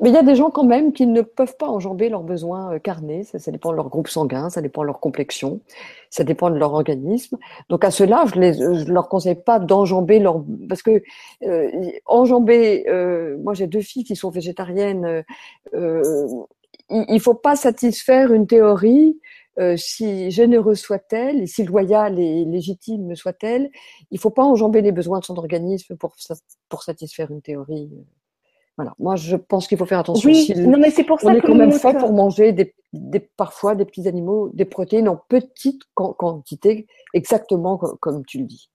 Mais il y a des gens quand même qui ne peuvent pas enjamber leurs besoins euh, carnés. Ça, dépend de leur groupe sanguin, ça dépend de leur complexion, ça dépend de leur organisme. Donc à cela, je ne leur conseille pas d'enjamber leur... Parce que euh, enjamber... Euh, moi, j'ai deux filles qui sont végétariennes. Il ne faut pas satisfaire une théorie si généreux soit-elle, si loyale et légitime soit-elle, il ne faut pas enjamber les besoins de son organisme pour, pour satisfaire une théorie. Voilà. Moi, je pense qu'il faut faire attention. Oui, non, mais c'est pour ça on est quand même fait pour manger des, des, parfois des petits animaux, des protéines en petite quantité, exactement comme, tu le dis.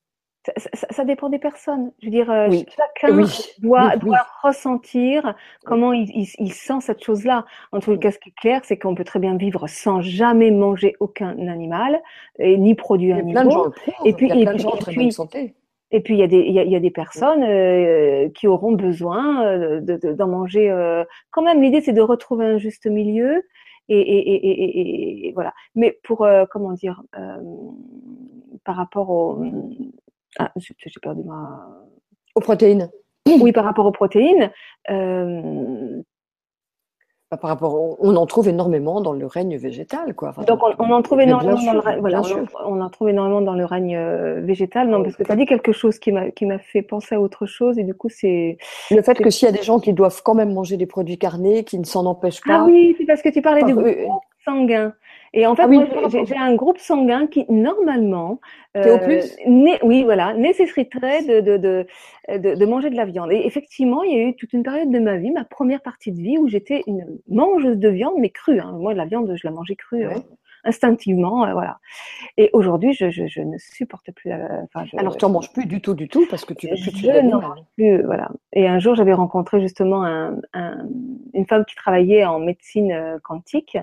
Ça, ça, dépend des personnes. Je veux dire, euh, chacun doit, doit ressentir comment il, il, il sent cette chose-là. En tout cas, ce qui est clair, c'est qu'on peut très bien vivre sans jamais manger aucun animal, et ni produit animaux. Et puis, il y a plein de gens en très bonne santé. Et puis il y a des il y a, des personnes euh, qui auront besoin euh, d'en manger. Euh, quand même, l'idée c'est de retrouver un juste milieu. Et, et, et, et voilà. Mais pour comment dire par rapport au ah j'ai perdu ma aux protéines. Oui, par rapport aux protéines. Bah, par rapport, on en trouve énormément dans le règne végétal, quoi. Donc on, en trouve énormément dans le règne, voilà, on, en trouve énormément dans le règne euh, végétal. Non, parce que tu as dit quelque chose qui m'a qui m'a fait penser à autre chose et du coup c'est le fait que s'il y a des gens qui doivent quand même manger des produits carnés, qui ne s'en empêchent pas. Ah oui, c'est parce que tu parlais du sanguin. Et en fait, ah moi, j'ai un groupe sanguin qui, normalement, euh, plus oui, voilà, nécessiterait de, de, de, de, manger de la viande. Et effectivement, il y a eu toute une période de ma vie, ma première partie de vie, où j'étais une mangeuse de viande, mais crue. Hein. Moi, la viande, je la mangeais crue. Hein instinctivement, euh, voilà. Et aujourd'hui, je, je, je, ne supporte plus. enfin, Alors, tu n'en manges plus du tout, du tout, parce que tu veux plus. Je n'en mange plus, voilà. Et un jour, j'avais rencontré justement un, un, une femme qui travaillait en médecine euh, quantique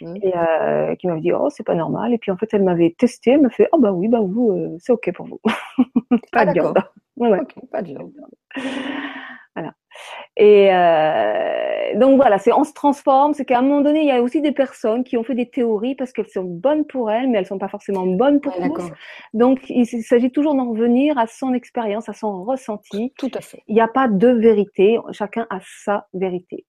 mmh. et euh, qui m'avait dit oh c'est pas normal. Et puis en fait, elle m'avait testé, elle m'a fait oh bah oui bah vous euh, c'est ok pour vous. pas ah, de viande. Ouais, ouais. pas de viande. Voilà. Et euh, donc voilà, c'est on se transforme. C'est qu'à un moment donné, il y a aussi des personnes qui ont fait des théories parce qu'elles sont bonnes pour elles, mais elles sont pas forcément bonnes pour nous. Donc il, s'agit toujours d'en revenir à son expérience, à son ressenti. Tout à fait. Il n'y a pas de vérité. Chacun a sa vérité.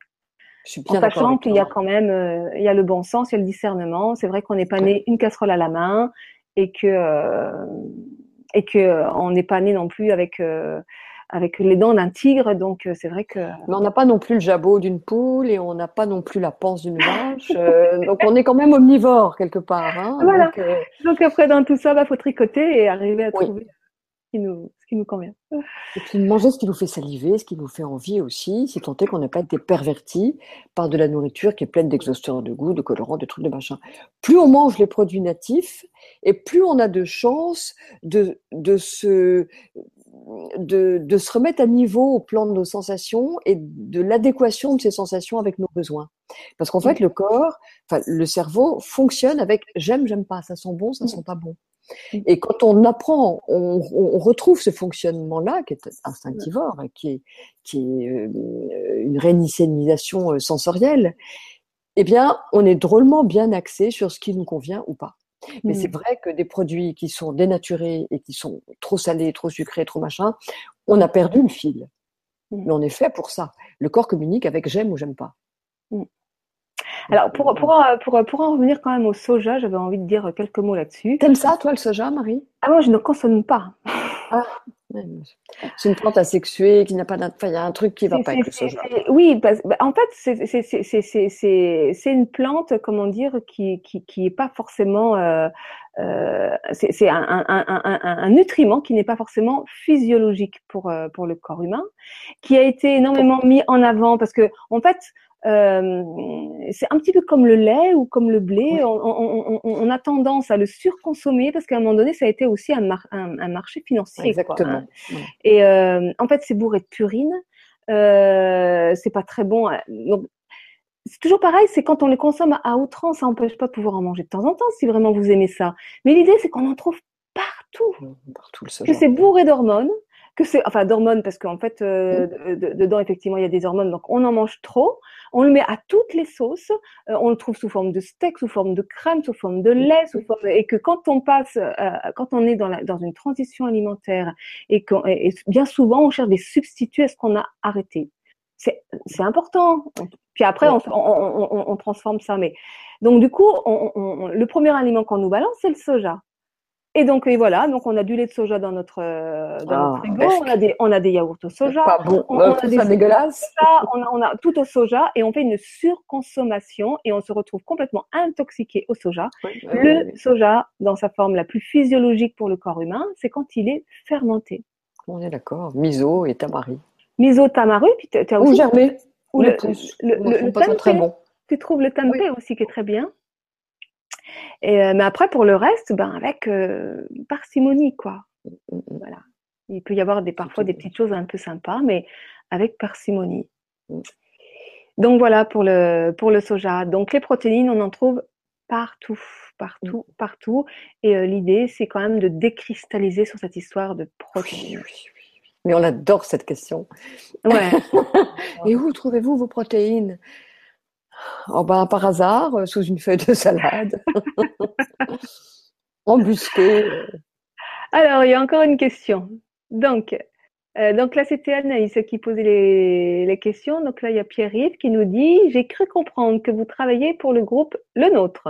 Je suis bien en sachant qu'il y a quand même, euh, il y a le bon sens, il y a le discernement. C'est vrai qu'on n'est pas né une casserole à la main et que euh, et que on n'est pas né non plus avec avec les dents d'un tigre. Donc, euh, c'est vrai que. Mais on n'a pas non plus le jabot d'une poule et on n'a pas non plus la panse d'une vache. Euh, donc, on est quand même omnivore quelque part. Hein. voilà. Euh, donc, après, dans tout ça, il bah, faut tricoter et arriver à trouver ce, qui nous, ce qui nous convient. Et puis, manger ce qui nous fait saliver, ce qui nous fait envie aussi, si tant est qu'on n'a pas été perverti par de la nourriture qui est pleine d'exhausteurs de goût, de colorants, de trucs de machin. Plus on mange les produits natifs, et plus on a de chances de, de se de, de, se remettre à niveau au plan de nos sensations et de l'adéquation de ces sensations avec nos besoins. Parce qu'en fait, le corps, enfin, le cerveau fonctionne avec j'aime, j'aime pas, ça sent bon, ça sent pas bon. Et quand on apprend, on, on retrouve ce fonctionnement-là, qui est instinctivore, qui est, qui est euh, une réinitialisation euh, sensorielle, eh bien, on est drôlement bien axé sur ce qui nous convient ou pas. Mais c'est mmh. vrai que des produits qui sont dénaturés et qui sont trop salés, trop sucrés, trop machin, on a perdu le fil. Mm. Mais on est fait pour ça. Le corps communique avec j'aime ou j'aime pas. Mm. Alors, pour, pour, pour, pour, en revenir quand même au soja, j'avais envie de dire quelques mots là-dessus. T'aimes ça, toi, le soja, Marie? Ah, moi, je ne consomme pas. Ah, c'est une plante asexuée qui n'a pas il y a un truc qui va pas avec le soja. Oui, bah, en fait, c'est une plante, comment dire, qui qui, qui est pas forcément euh, euh, c'est un, un, un, un, nutriment qui n'est pas forcément physiologique pour euh, pour le corps humain, qui a été énormément mis en avant parce que en fait euh, c'est un petit peu comme le lait ou comme le blé. On, a tendance à le surconsommer parce qu'à un moment donné, ça a été aussi un, un, marché financier. Exactement. Et euh, en fait, c'est bourré de purine. Euh, c'est pas très bon. Donc, c'est toujours pareil, c'est quand on les consomme à outrance, ça n'empêche pas de pouvoir en manger de temps en temps si vraiment vous aimez ça. Mais l'idée, c'est qu'on en trouve partout. Partout le Que c'est bourré d'hormones que c'est, enfin d'hormones parce qu'en fait euh, dedans effectivement il y a des hormones, donc on en mange trop. On le met à toutes les sauces. Euh, on le trouve sous forme de steak, sous forme de crème, sous forme de lait, sous forme et que quand on passe, euh, quand on est dans, la, dans une transition alimentaire et, et, bien souvent on cherche des substituts à ce qu'on a arrêté. C'est, c'est important. Puis après on, on, on, on, transforme ça. Mais donc du coup, le premier aliment qu'on nous balance c'est le soja. Et donc et voilà, donc on a du lait de soja dans notre, euh, dans notre ah, frigo, on a des on a des yaourts au soja, pas bon. on, a des ça dégueulasse. on, a, on a tout au soja et on fait une surconsommation et on se retrouve complètement intoxiqué au soja. le soja dans sa forme la plus physiologique pour le corps humain, c'est quand il est fermenté. On est d'accord. Miso et tamari. Miso, tamari, puis tu as aussi ou germé. Ou le, le, le, le, très bon. Tu trouves le tempeh aussi qui est très bien? Et, euh, mais après, pour le reste, ben, avec euh, parcimonie, quoi. Mmh, mmh, mmh. Voilà. Il peut y avoir des, parfois des petites choses un peu sympas, mais avec parcimonie. Donc voilà pour le, pour le soja. Donc les protéines, on en trouve partout, partout, partout. Et euh, l'idée, c'est quand même de décristalliser sur cette histoire de protéines. Mais on adore cette question. Ouais. Et où trouvez-vous vos protéines? Oh ben, par hasard, euh, sous une feuille de salade. Embusqué. Alors, il y a encore une question. Donc, euh, donc là, c'était Anaïs qui posait les, les, questions. Donc là, il y a Pierre-Yves qui nous dit J'ai cru comprendre que vous travaillez pour le groupe Le Nôtre.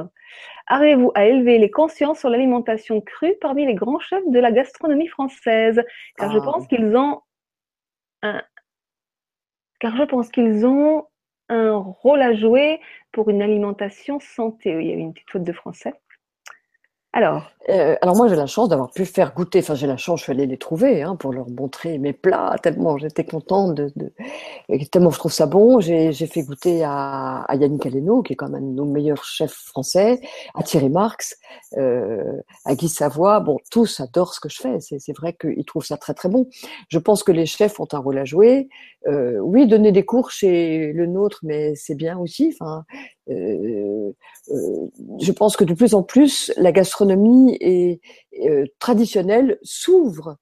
Arrivez-vous à élever les consciences sur l'alimentation crue parmi les grands chefs de la gastronomie française? Car je ah. pense qu'ils ont un... Car je pense qu'ils ont un rôle à jouer pour une alimentation santé. Il y a une petite faute de français. Alors euh, Alors moi j'ai la chance d'avoir pu faire goûter, enfin j'ai la chance, je suis allée les trouver hein, pour leur montrer mes plats, tellement j'étais contente, de, de, tellement je trouve ça bon. J'ai fait goûter à, à Yannick Aleno, qui est quand même un de nos meilleurs chefs français, à Thierry Marx, euh, à Guy Savoie. Bon, tous adorent ce que je fais, c'est vrai qu'ils trouvent ça très très bon. Je pense que les chefs ont un rôle à jouer. Euh, oui, donner des cours chez le nôtre, mais c'est bien aussi. Enfin, je pense que de plus en plus, la gastronomie est, euh, traditionnelle s'ouvre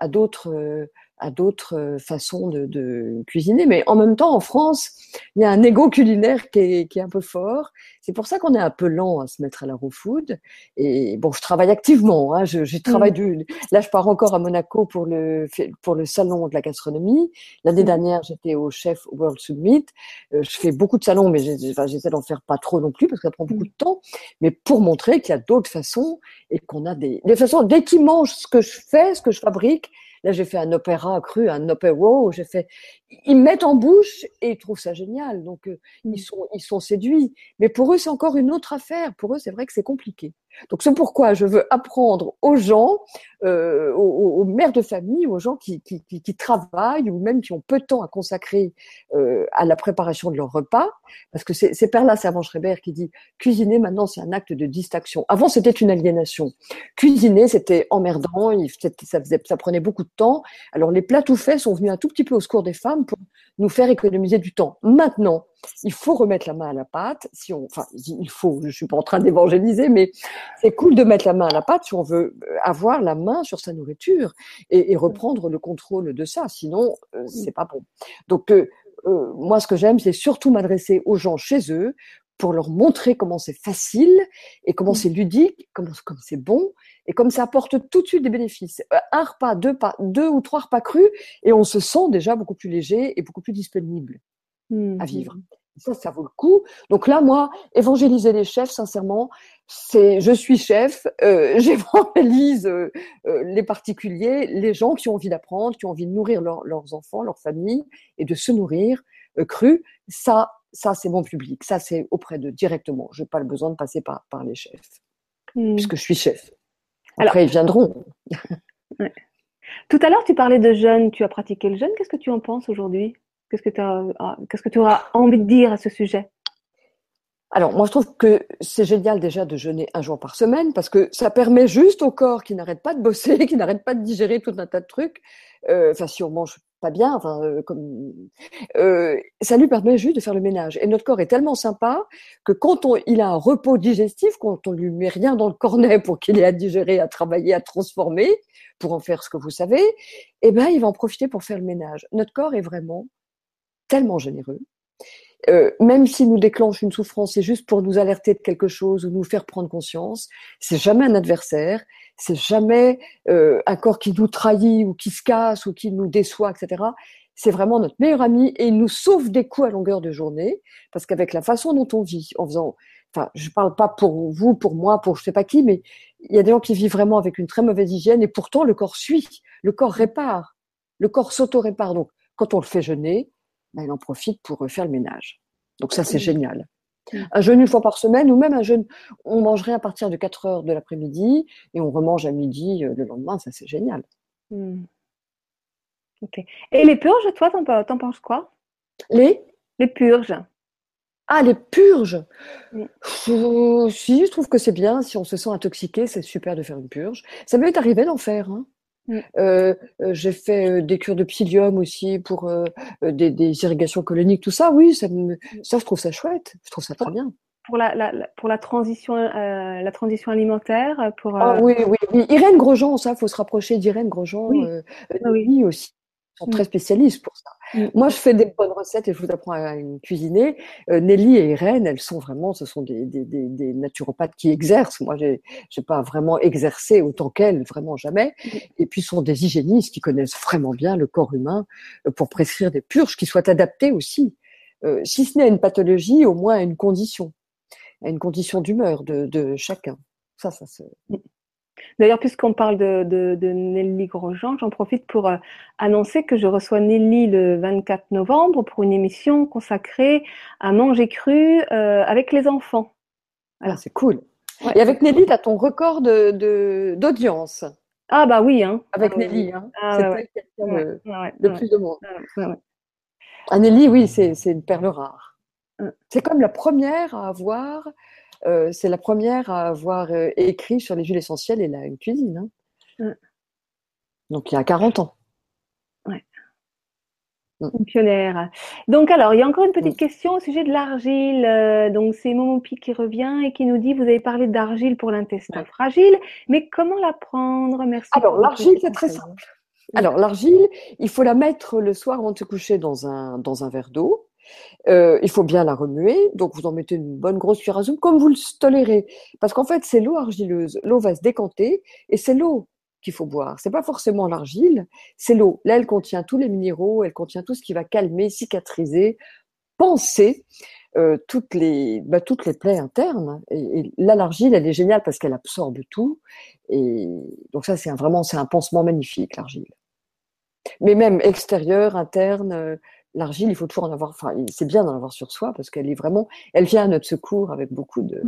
à d'autres à d'autres euh, façons de, de, cuisiner. Mais en même temps, en France, il y a un ego culinaire qui est, qui est un peu fort. C'est pour ça qu'on est un peu lent à se mettre à la raw food. Et bon, je travaille activement. Hein. Je, je travaille mm. du. Là, je pars encore à Monaco pour le pour le salon de la gastronomie. L'année mm. dernière, j'étais au chef World Summit. Euh, je fais beaucoup de salons, mais j'essaie d'en faire pas trop non plus parce que ça prend beaucoup mm. de temps. Mais pour montrer qu'il y a d'autres façons et qu'on a des des façons. Dès qu'ils mangent ce que je fais, ce que je fabrique, Là, j'ai fait un opéra cru, un opéra. J'ai fait. Ils mettent en bouche et ils trouvent ça génial. Donc, euh, ils mmh. sont, ils sont séduits. Mais pour eux, c'est encore une autre affaire. Pour eux, c'est vrai que c'est compliqué. Donc c'est pourquoi je veux apprendre aux gens, euh, aux, mères de famille, aux gens qui, qui, qui, travaillent ou même qui ont peu de temps à consacrer euh, à la préparation de leur repas, parce que c'est Perla Servan-Schreiber qui dit cuisiner maintenant c'est un acte de distraction. Avant c'était une aliénation. Cuisiner c'était emmerdant, ça, faisait, ça prenait beaucoup de temps. Alors les plats tout faits sont venus un tout petit peu au secours des femmes pour nous faire économiser du temps. Maintenant, il faut remettre la main à la pâte. Si on, enfin, il faut. Je suis pas en train d'évangéliser, mais c'est cool de mettre la main à la pâte si on veut avoir la main sur sa nourriture et, reprendre le contrôle de ça. Sinon, euh, c'est pas bon. Donc, euh, euh, moi, ce que j'aime, c'est surtout m'adresser aux gens chez eux pour leur montrer comment c'est facile et comment Mm. c'est ludique, comment, comme c'est bon et comme ça apporte tout de suite des bénéfices. Euh, Un repas, deux, pas, deux ou trois repas crus et on se sent déjà beaucoup plus léger et beaucoup plus disponible à vivre. Ça, ça vaut le coup. Donc là, moi, évangéliser les chefs, sincèrement, c'est je suis chef, euh, j'évangélise euh, euh, les particuliers, les gens qui ont envie d'apprendre, qui ont envie de nourrir leur- leurs enfants, leur famille et de se nourrir cru. Ça, ça c'est mon public. Ça, c'est auprès d'eux directement. Je n'ai pas le besoin de passer par, par les chefs, Mm. puisque je suis chef. Alors- Après, ils viendront. Tout à l'heure, tu parlais de jeûne. Tu as pratiqué le jeûne. Qu'est-ce que tu en penses aujourd'hui? Qu'est-ce que tu ah, qu'est-ce que tu auras envie de dire à ce sujet? Alors, moi, je trouve que c'est génial déjà de jeûner un jour par semaine parce que ça permet juste au corps qui n'arrête pas de bosser, qui n'arrête pas de digérer tout un tas de trucs. euh, Enfin, si on mange pas bien, enfin, euh, comme euh, ça lui permet juste de faire le ménage. Et notre corps est tellement sympa que quand on, il a un repos digestif, quand on lui met rien dans le cornet pour qu'il ait à digérer, à travailler, à transformer, pour en faire ce que vous savez, eh ben, il va en profiter pour faire le ménage. Notre corps est vraiment tellement généreux. Euh, même s'il nous déclenche une souffrance, c'est juste pour nous alerter de quelque chose ou nous faire prendre conscience. C'est jamais un adversaire, c'est jamais euh, un corps qui nous trahit ou qui se casse ou qui nous déçoit, etc. C'est vraiment notre meilleur ami et il nous sauve des coups à longueur de journée parce qu'avec la façon dont on vit, en faisant, enfin, je parle pas pour vous, pour moi, pour je sais pas qui, mais il y a des gens qui vivent vraiment avec une très mauvaise hygiène et pourtant le corps suit, le corps répare, le corps s'auto-répare. Donc, quand on le fait jeûner, ben, il en profite pour faire le ménage. Donc ça, c'est génial. Mm. Un jeûne une fois par semaine ou même un jeûne, on mangerait à partir de 4 heures de l'après-midi et on remange à midi euh, le lendemain, ça c'est génial. Mm. Ok. Et les purges, toi, t'en, penses quoi? Les? Les purges. Ah, les purges? Mm. Si, je trouve que c'est bien. Si on se sent intoxiqué, c'est super de faire une purge. Ça m'est arrivé d'en faire. hein. Mm. Euh, euh, j'ai fait euh, des cures de psyllium aussi pour euh, euh, des, des irrigations coloniques, tout ça. Oui, ça, me, ça, je trouve ça chouette. Je trouve ça très bien. Pour la, la- la- pour la transition, euh, la transition alimentaire, pour Ah euh, oui, oui, oui. Irène Grosjean, ça, faut se rapprocher d'Irène Grosjean. Oui. euh, Ah oui. Aussi. Sont Mm. très spécialistes pour ça. Mm. Moi, je fais des bonnes recettes et je vous apprends à cuisiner. Euh, Nelly et Irène, elles sont vraiment, ce sont des, des, des, des naturopathes qui exercent. Moi, j'ai, j'ai pas vraiment exercé autant qu'elles, vraiment jamais. Mm. Et puis, ce sont des hygiénistes qui connaissent vraiment bien le corps humain euh, pour prescrire des purges qui soient adaptées aussi. Euh, si ce n'est à une pathologie, au moins à une condition, à une condition d'humeur de, de chacun. Ça, ça se, D'ailleurs, puisqu'on parle de, de, de Nelly Grosjean, j'en profite pour euh, annoncer que je reçois Nelly le 24 novembre pour une émission consacrée à manger cru euh, avec les enfants. Ah, c'est cool. Ouais. Et avec Nelly, tu as ton record de, d'audience. Ah bah oui, hein. Avec Ah, Nelly, oui. hein. Ah, C'était ouais, ouais. quelqu'un Ouais, de, ouais, de ouais, plus de monde. Ah, Nelly, oui, c'est, une perle rare. C'est comme la première à avoir, euh, c'est la première à avoir euh, écrit sur les huiles essentielles et la une cuisine. hein. Mm. Donc il y a 40 ans. Une pionnière. Donc alors, il y a encore une petite Mm. question au sujet de l'argile. Euh, donc c'est Momopi qui revient et qui nous dit, vous avez parlé d'argile pour l'intestin Ouais. fragile, mais comment la prendre? Merci. Alors l'argile, c'est très simple. Alors l'argile, il faut la mettre le soir avant de se coucher dans un, dans un verre d'eau. Euh, il faut bien la remuer, donc vous en mettez une bonne grosse cuillère à soupe, comme vous le tolérez. Parce qu'en fait, c'est l'eau argileuse. L'eau va se décanter et c'est l'eau qu'il faut boire. C'est pas forcément l'argile, c'est l'eau. Là, elle contient tous les minéraux, elle contient tout ce qui va calmer, cicatriser, penser euh, toutes les bah, toutes les plaies internes. Et, là, l'argile, elle est géniale parce qu'elle absorbe tout. Et donc ça, c'est vraiment c'est un pansement magnifique, l'argile. Mais même extérieur, interne, euh, l'argile, il faut toujours en avoir. Enfin, c'est bien d'en avoir sur soi parce qu'elle est vraiment, elle vient à notre secours avec beaucoup de.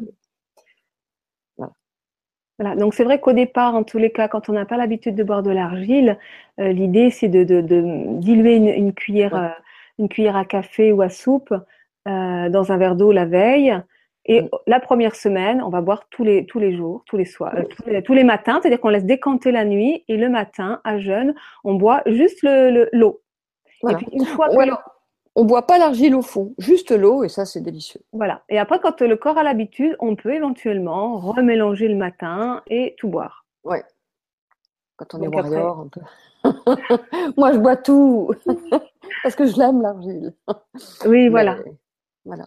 Voilà, donc c'est vrai qu'au départ, en tous les cas, quand on n'a pas l'habitude de boire de l'argile, euh, l'idée c'est de, de, de diluer une, une cuillère, Ouais. euh, une cuillère à café ou à soupe euh, dans un verre d'eau la veille. Et Mm. la première semaine, on va boire tous les tous les jours, tous les soirs, euh, tous, les, tous les matins, c'est-à-dire qu'on laisse décanter la nuit et le matin, à jeûne, on boit juste le le- l'eau. Voilà. Et puis une fois que Ou alors, on boit pas l'argile au fond, juste l'eau et ça, c'est délicieux. voilà. Et après, quand le corps a l'habitude, on peut éventuellement remélanger le matin et tout boire. Quand on est après- warrior, un peu. Moi, je bois tout parce que je l'aime l'argile. Oui, Mais voilà. Voilà.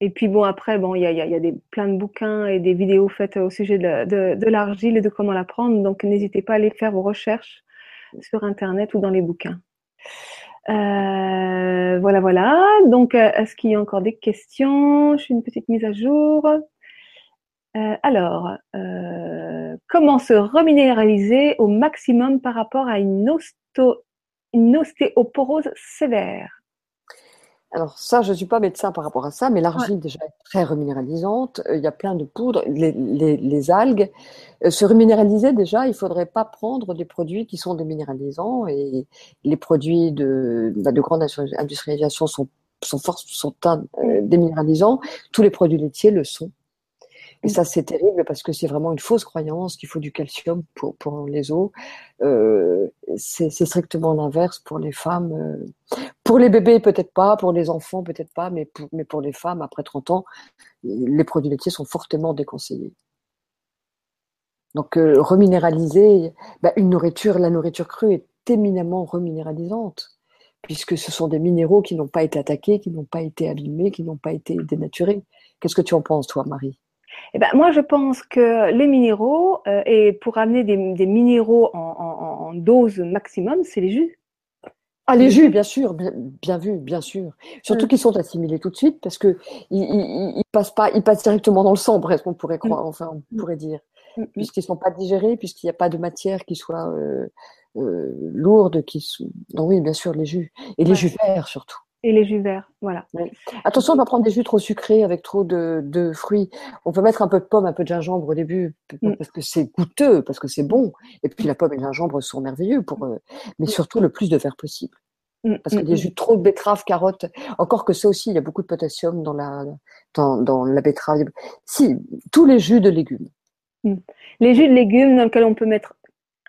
Et puis bon, après, bon, il y a, y a, des, plein de bouquins et des vidéos faites au sujet de, de, de l'argile et de comment la prendre. Donc n'hésitez pas à aller faire vos recherches sur Internet ou dans les bouquins. Euh, voilà, voilà. Donc, euh, est-ce qu'il y a encore des questions? Je fais une petite mise à jour. Euh, alors, comment se reminéraliser au maximum par rapport à une ostéoporose sévère? Alors ça, je ne suis pas médecin par rapport à ça, mais l'argile déjà est très reminéralisante. Euh, il y a plein de poudres, les, les, les algues. se reminéraliser déjà, il ne faudrait pas prendre des produits qui sont déminéralisants et les produits de, bah, de grande industrialisation sont sont, sont déminéralisants. Tous les produits laitiers le sont. Et ça, c'est terrible parce que c'est vraiment une fausse croyance qu'il faut du calcium pour, pour les os. Euh, c'est strictement l'inverse pour les femmes. Euh. Pour les bébés, peut-être pas. Pour les enfants, peut-être pas. Mais pour, mais pour les femmes, après 30 ans, les produits laitiers sont fortement déconseillés. Donc, euh, reminéraliser, bah, une nourriture, la nourriture crue est éminemment reminéralisante puisque ce sont des minéraux qui n'ont pas été attaqués, qui n'ont pas été abîmés, qui n'ont pas été dénaturés. Qu'est-ce que tu en penses, toi, Marie? Eh ben, moi, je pense que les minéraux, euh, et pour amener des, des minéraux en, en, en, dose maximum, c'est les jus. Ah, les jus, bien sûr, bien, bien vu, bien sûr. Surtout mm. qu'ils sont assimilés tout de suite parce que ils, ils, ils, passent pas, ils passent directement dans le sang, presque, on pourrait croire, mm. enfin, on mm. pourrait dire, puisqu'ils sont pas digérés, puisqu'il n'y a pas de matière qui soit euh, euh, lourde, qui. Non, oui, bien sûr, les jus et les jus verts surtout et les jus verts. Voilà. Attention, on va prendre des jus trop sucrés avec trop de, de, fruits. On peut mettre un peu de pomme, un peu de gingembre au début mm. parce que c'est goûteux, parce que c'est bon. Et puis la pomme et le gingembre sont merveilleux pour, euh, mais surtout le plus de verre possible. Mm, parce que mm, des jus trop de betterave, carotte, encore que ça aussi, il y a beaucoup de potassium dans la, dans, dans la betterave. Si, tous les jus de légumes. Les jus de légumes dans lesquels on peut mettre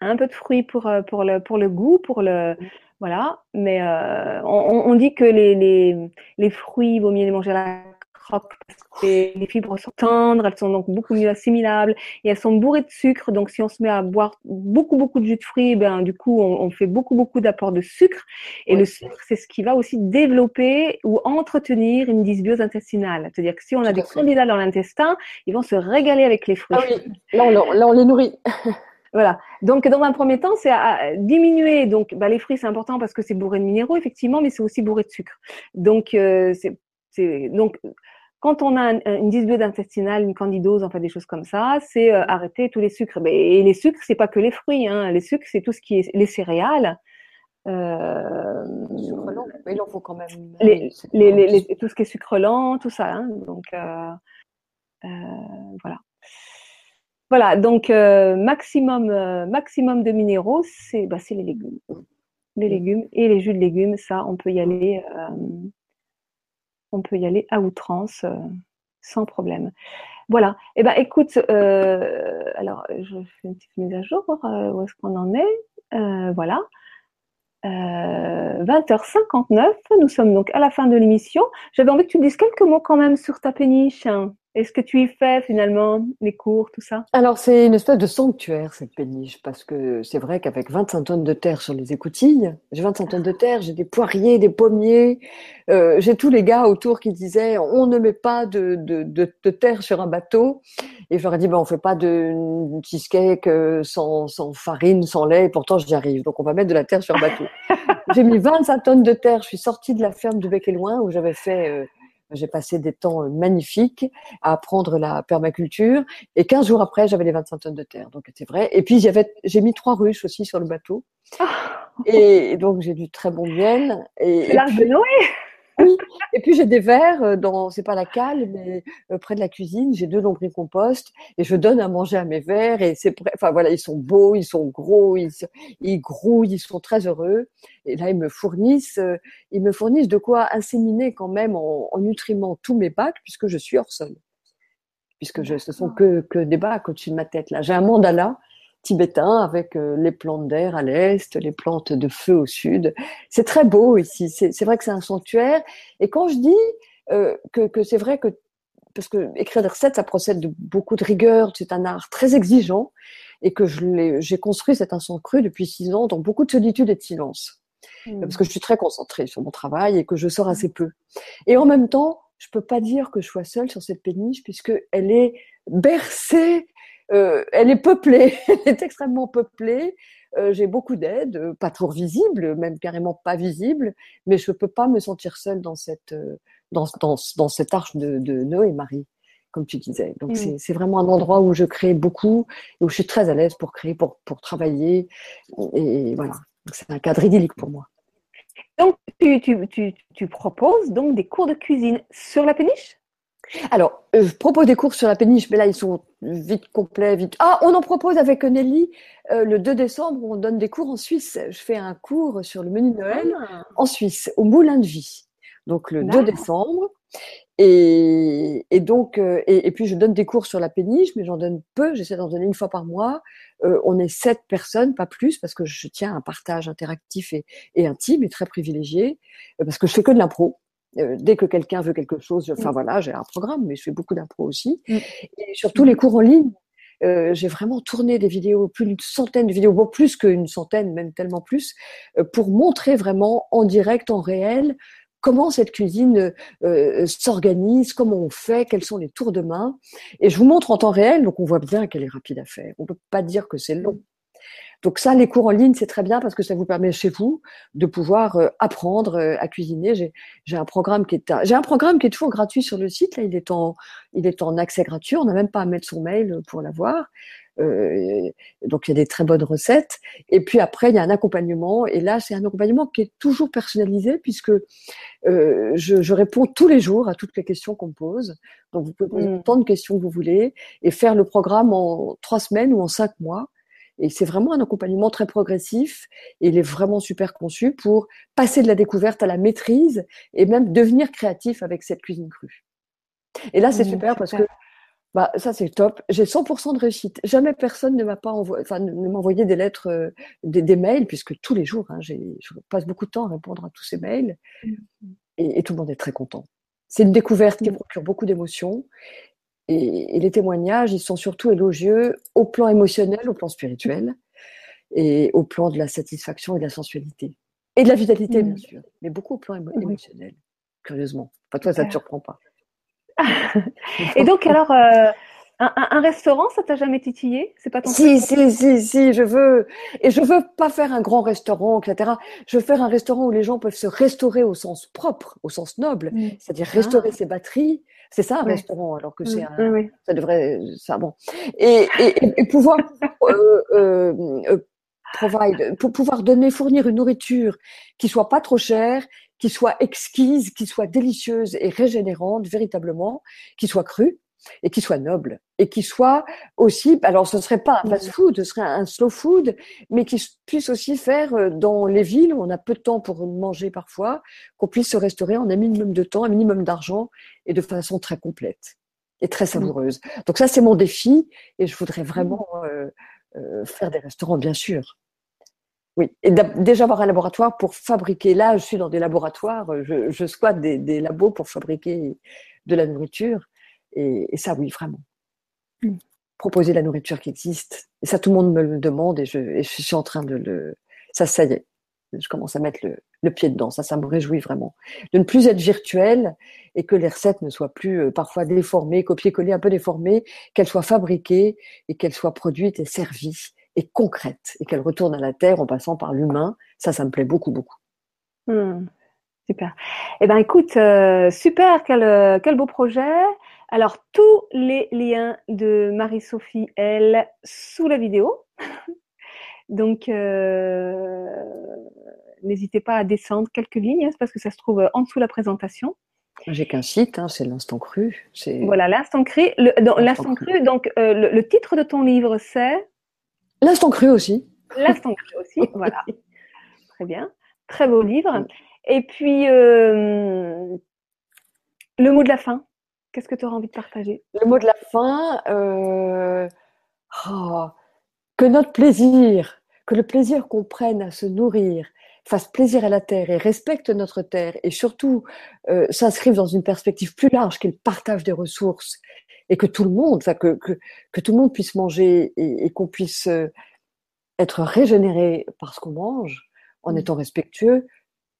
un peu de fruits pour, euh, pour, le, pour le goût, pour le, voilà, mais euh, on, on, dit que les, les, les fruits, il vaut mieux les manger à la croque parce que les fibres sont tendres, elles sont donc beaucoup mieux assimilables et elles sont bourrées de sucre. Donc, si on se met à boire beaucoup, beaucoup de jus de fruits, ben, du coup, on, on fait beaucoup, beaucoup d'apports de sucre. Et le sucre, c'est ce qui va aussi développer ou entretenir une dysbiose intestinale. C'est-à-dire que si on a des candidats dans l'intestin, ils vont se régaler avec les fruits. Ah oui, là, on, là, on les nourrit. Voilà. Donc, dans un premier temps, c'est à diminuer. Donc, bah, les fruits, c'est important parce que c'est bourré de minéraux, effectivement, mais c'est aussi bourré de sucre. Donc, euh, c'est, donc, quand on a une dysbiose intestinale, une candidose, enfin des choses comme ça, c'est euh, arrêter tous les sucres. Et les sucres, c'est pas que les fruits. Hein. Les sucres, c'est tout ce qui est les céréales. Euh, il en faut quand même. Les, les, les, tout ce qui est sucre lent, tout ça. Hein. Donc, euh, euh voilà. Voilà, donc euh, maximum, euh, maximum de minéraux, c'est bah, les légumes. Les légumes et les jus de légumes, ça, on peut y aller, euh, on peut y aller à outrance sans problème. Voilà. Eh ben, écoute, alors je fais une petite mise à jour. où est-ce qu'on en est Voilà. 20h59, nous sommes donc à la fin de l'émission. J'avais envie que tu dises quelques mots quand même sur ta péniche. Est-ce que tu y fais finalement les cours, tout ça? Alors c'est une espèce de sanctuaire cette péniche parce que c'est vrai qu'avec 25 tonnes de terre sur les écoutilles, j'ai 25 tonnes de terre, j'ai des poiriers, des pommiers, euh, j'ai tous les gars autour qui disaient on ne met pas de, de, de, de terre sur un bateau. Et je leur ai dit ben on fait pas de cheesecake euh, sans, sans farine, sans lait, et pourtant j'y arrive. Donc on va mettre de la terre sur un bateau. j'ai mis 25 tonnes de terre, je suis sortie de la ferme du Bec et Loin où j'avais fait euh, j'ai passé des temps euh, magnifiques à apprendre la permaculture. Et 15 jours après, j'avais les 25 tonnes de terre. Donc, c'est vrai. Et puis, j'avais, j'ai mis trois ruches aussi sur le bateau. Ah. Et donc, j'ai du très bon miel. Et, l'arche de Noé oui. Et puis j'ai des verres euh, dans, c'est pas la cale, mais euh, près de la cuisine, j'ai deux lombricompost et je donne à manger à mes vers et c'est, enfin voilà, ils sont beaux, ils sont gros, ils, ils grouillent, ils sont très heureux. Et là, ils me fournissent, euh, ils me fournissent de quoi inséminer quand même en, en nutriments tous mes bacs puisque je suis hors sol. Puisque je, ce sont que, que des bacs au-dessus de ma tête là. J'ai un mandala tibétain avec euh, les plantes d'air à l'est, les plantes de feu au sud. C'est très beau ici. C'est vrai que c'est un sanctuaire. Et quand je dis euh, que, que c'est vrai que parce que écrire des recettes, ça procède de beaucoup de rigueur, c'est un art très exigeant, et que j'ai construit cet instant cru depuis six ans dans beaucoup de solitude et de silence. Mmh. Parce que je suis très concentrée sur mon travail et que je sors assez peu. Et en même temps, je peux pas dire que je sois seule sur cette péniche puisque elle est bercée, euh, elle est peuplée, elle est extrêmement peuplée. Euh, j'ai beaucoup d'aide, euh, pas trop visible, même carrément pas visible, mais je peux pas me sentir seule dans cette dans, dans, dans cette arche de, de Noé et Marie, comme tu disais. Donc mmh. c'est vraiment un endroit où je crée beaucoup et où je suis très à l'aise pour créer, pour pour travailler et voilà. C'est un cadre idyllique pour moi. Donc, tu, tu, tu, tu, proposes donc des cours de cuisine sur la péniche? Alors, euh, je propose des cours sur la péniche, mais là, ils sont vite complets, vite. Ah, on en propose avec Nelly euh, le 2 décembre, on donne des cours en Suisse. Je fais un cours sur le menu de Noël ah. en Suisse, au Moulin de Vie. Donc, le 2 décembre. Et, et donc, euh, et, et, puis je donne des cours sur la péniche, mais j'en donne peu. J'essaie d'en donner une fois par mois. Euh, on est sept personnes, pas plus, parce que je tiens à un partage interactif et, et intime et très privilégié, euh, parce que je fais que de l'impro. Dès que quelqu'un veut quelque chose, enfin mm. voilà, j'ai un programme, mais je fais beaucoup d'impro aussi. Mm. Et surtout les cours en ligne. Euh, j'ai vraiment tourné des vidéos, plus d'une centaine de vidéos, bon plus qu'une centaine, même tellement plus, pour montrer vraiment en direct, en réel, comment cette cuisine euh, s'organise, comment on fait, quels sont les tours de main. Et je vous montre en temps réel, donc on voit bien qu'elle est rapide à faire. On peut pas dire que c'est long. Donc ça, les cours en ligne, c'est très bien parce que ça vous permet chez vous de pouvoir euh, apprendre euh, à cuisiner. J'ai un programme qui est j'ai un programme qui est toujours gratuit sur le site. Là, il est en il est en accès gratuit. On n'a même pas à mettre son mail pour l'avoir. Euh, donc il y a des très bonnes recettes. Et puis après, il y a un accompagnement. Et là, c'est un accompagnement qui est toujours personnalisé puisque euh, je, je, réponds tous les jours à toutes les questions qu'on me pose. Donc vous pouvez poser mmh. tant de questions que vous voulez et faire le programme en trois semaines ou en cinq mois. Et c'est vraiment un accompagnement très progressif et il est vraiment super conçu pour passer de la découverte à la maîtrise et même devenir créatif avec cette cuisine crue. Et là, c'est mmh, super, parce que bah, ça, c'est top. J'ai 100% de réussite. Jamais personne ne m'a pas envoyé, enfin, ne des lettres, euh, des, des, mails, puisque tous les jours, hein, je passe beaucoup de temps à répondre à tous ces mails. Mm. Et, et tout le monde est très content. C'est une découverte qui mm. procure beaucoup d'émotions. Et, et, les témoignages, ils sont surtout élogieux au plan émotionnel, au plan spirituel, et au plan de la satisfaction et de la sensualité. Et de la vitalité, mm. bien sûr. Mais beaucoup au plan émotionnel, curieusement. Enfin, toi, ça ne te surprend pas. et donc, alors, euh, un, un, restaurant, ça t'a jamais titillé? C'est pas ton Si, si, si, si, je veux. Et je veux pas faire un grand restaurant, etc. Je veux faire un restaurant où les gens peuvent se restaurer au sens propre, au sens noble, mm. c'est-à-dire restaurer ah. ses batteries. C'est ça un restaurant, alors que mm. c'est un. Ça devrait. Ça, bon. Et, et, et pouvoir. euh, euh, euh provide, pour pouvoir donner, fournir une nourriture qui soit pas trop chère, qui soit exquise, qui soit délicieuse et régénérante véritablement, qui soit crue et qui soit noble et qui soit aussi, alors ce serait pas un fast-food, ce serait un slow food, mais qui puisse aussi faire euh, dans les villes où on a peu de temps pour manger parfois, qu'on puisse se restaurer en un minimum de temps, un minimum d'argent et de façon très complète et très savoureuse. Donc ça, c'est mon défi et je voudrais vraiment euh, euh, faire des restaurants, bien sûr. Oui, et déjà avoir un laboratoire pour fabriquer. Là, je suis dans des laboratoires, je, je squatte des, des, labos pour fabriquer de la nourriture. Et, et ça, oui, vraiment. Mm. Proposer la nourriture qui existe. Et ça, tout le monde me le demande et je, et je suis en train de le. Ça, ça y est. Je commence à mettre le, le, pied dedans. Ça, ça me réjouit vraiment. De ne plus être virtuel et que les recettes ne soient plus euh, parfois déformées, copiées-collées, un peu déformées, qu'elles soient fabriquées et qu'elles soient produites et servies et concrète et qu'elle retourne à la terre en passant par l'humain. Ça, ça me plaît beaucoup, beaucoup. Hmm, super. Eh ben, écoute, euh, super, quel, euh, quel beau projet. Alors, tous les liens de Marie-Sophie, elle, sous la vidéo. Donc, euh, n'hésitez pas à descendre quelques lignes, hein, parce que ça se trouve en dessous de la présentation. J'ai qu'un site, hein, c'est l'instant cru. Voilà, l'instant cru. L'instant cru. Donc, le, titre de ton livre, c'est L'instant cru aussi. L'instant cru aussi, voilà. Très bien. Très beau livre. Et puis, euh, le mot de la fin, qu'est-ce que tu auras envie de partager? Le mot de la fin, euh, oh, que notre plaisir, que le plaisir qu'on prenne à se nourrir, fasse plaisir à la terre et respecte notre terre et surtout euh, s'inscrive dans une perspective plus large qu'il partage des ressources et que tout le monde, que, que, que tout le monde puisse manger et, et qu'on puisse euh, être régénéré par ce qu'on mange en mmh. étant respectueux,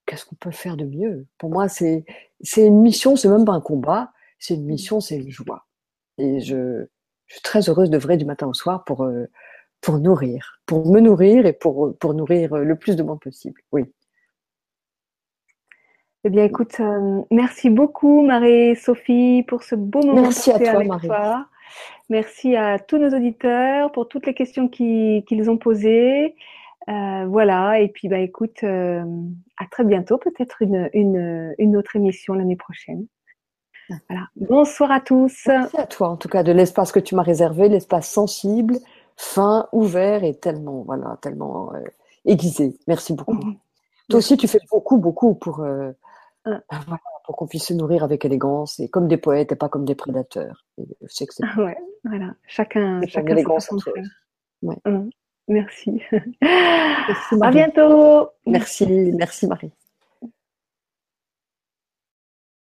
qu'est-ce qu'on peut faire de mieux? Pour moi, c'est c'est une mission, c'est même pas un combat, c'est une mission, c'est une joie. Et je, je suis très heureuse de vrai du matin au soir pour euh, pour nourrir, pour me nourrir et pour pour nourrir le plus de monde possible. Oui. Eh bien, écoute, euh, merci beaucoup, Marie-Sophie, pour ce beau moment merci à toi, avec Marie. toi. Merci à tous nos auditeurs pour toutes les questions qu'ils ont posées. Euh, voilà, et puis bah écoute, euh, à très bientôt, peut-être une, une, une, autre émission l'année prochaine. Voilà. Bonsoir à tous. Merci à toi, en tout cas, de l'espace que tu m'as réservé, l'espace sensible, fin, ouvert et tellement, voilà, tellement euh, aiguisé. Merci beaucoup. Mhm. Toi aussi, tu fais beaucoup, beaucoup pour, euh, ah. Voilà, pour qu'on puisse se nourrir avec élégance et comme des poètes et pas comme des prédateurs. je sais que c'est. Ouais, voilà. Chacun, chacun élégance entre ouais. Mmh. Merci. merci à bientôt. Merci, merci Marie.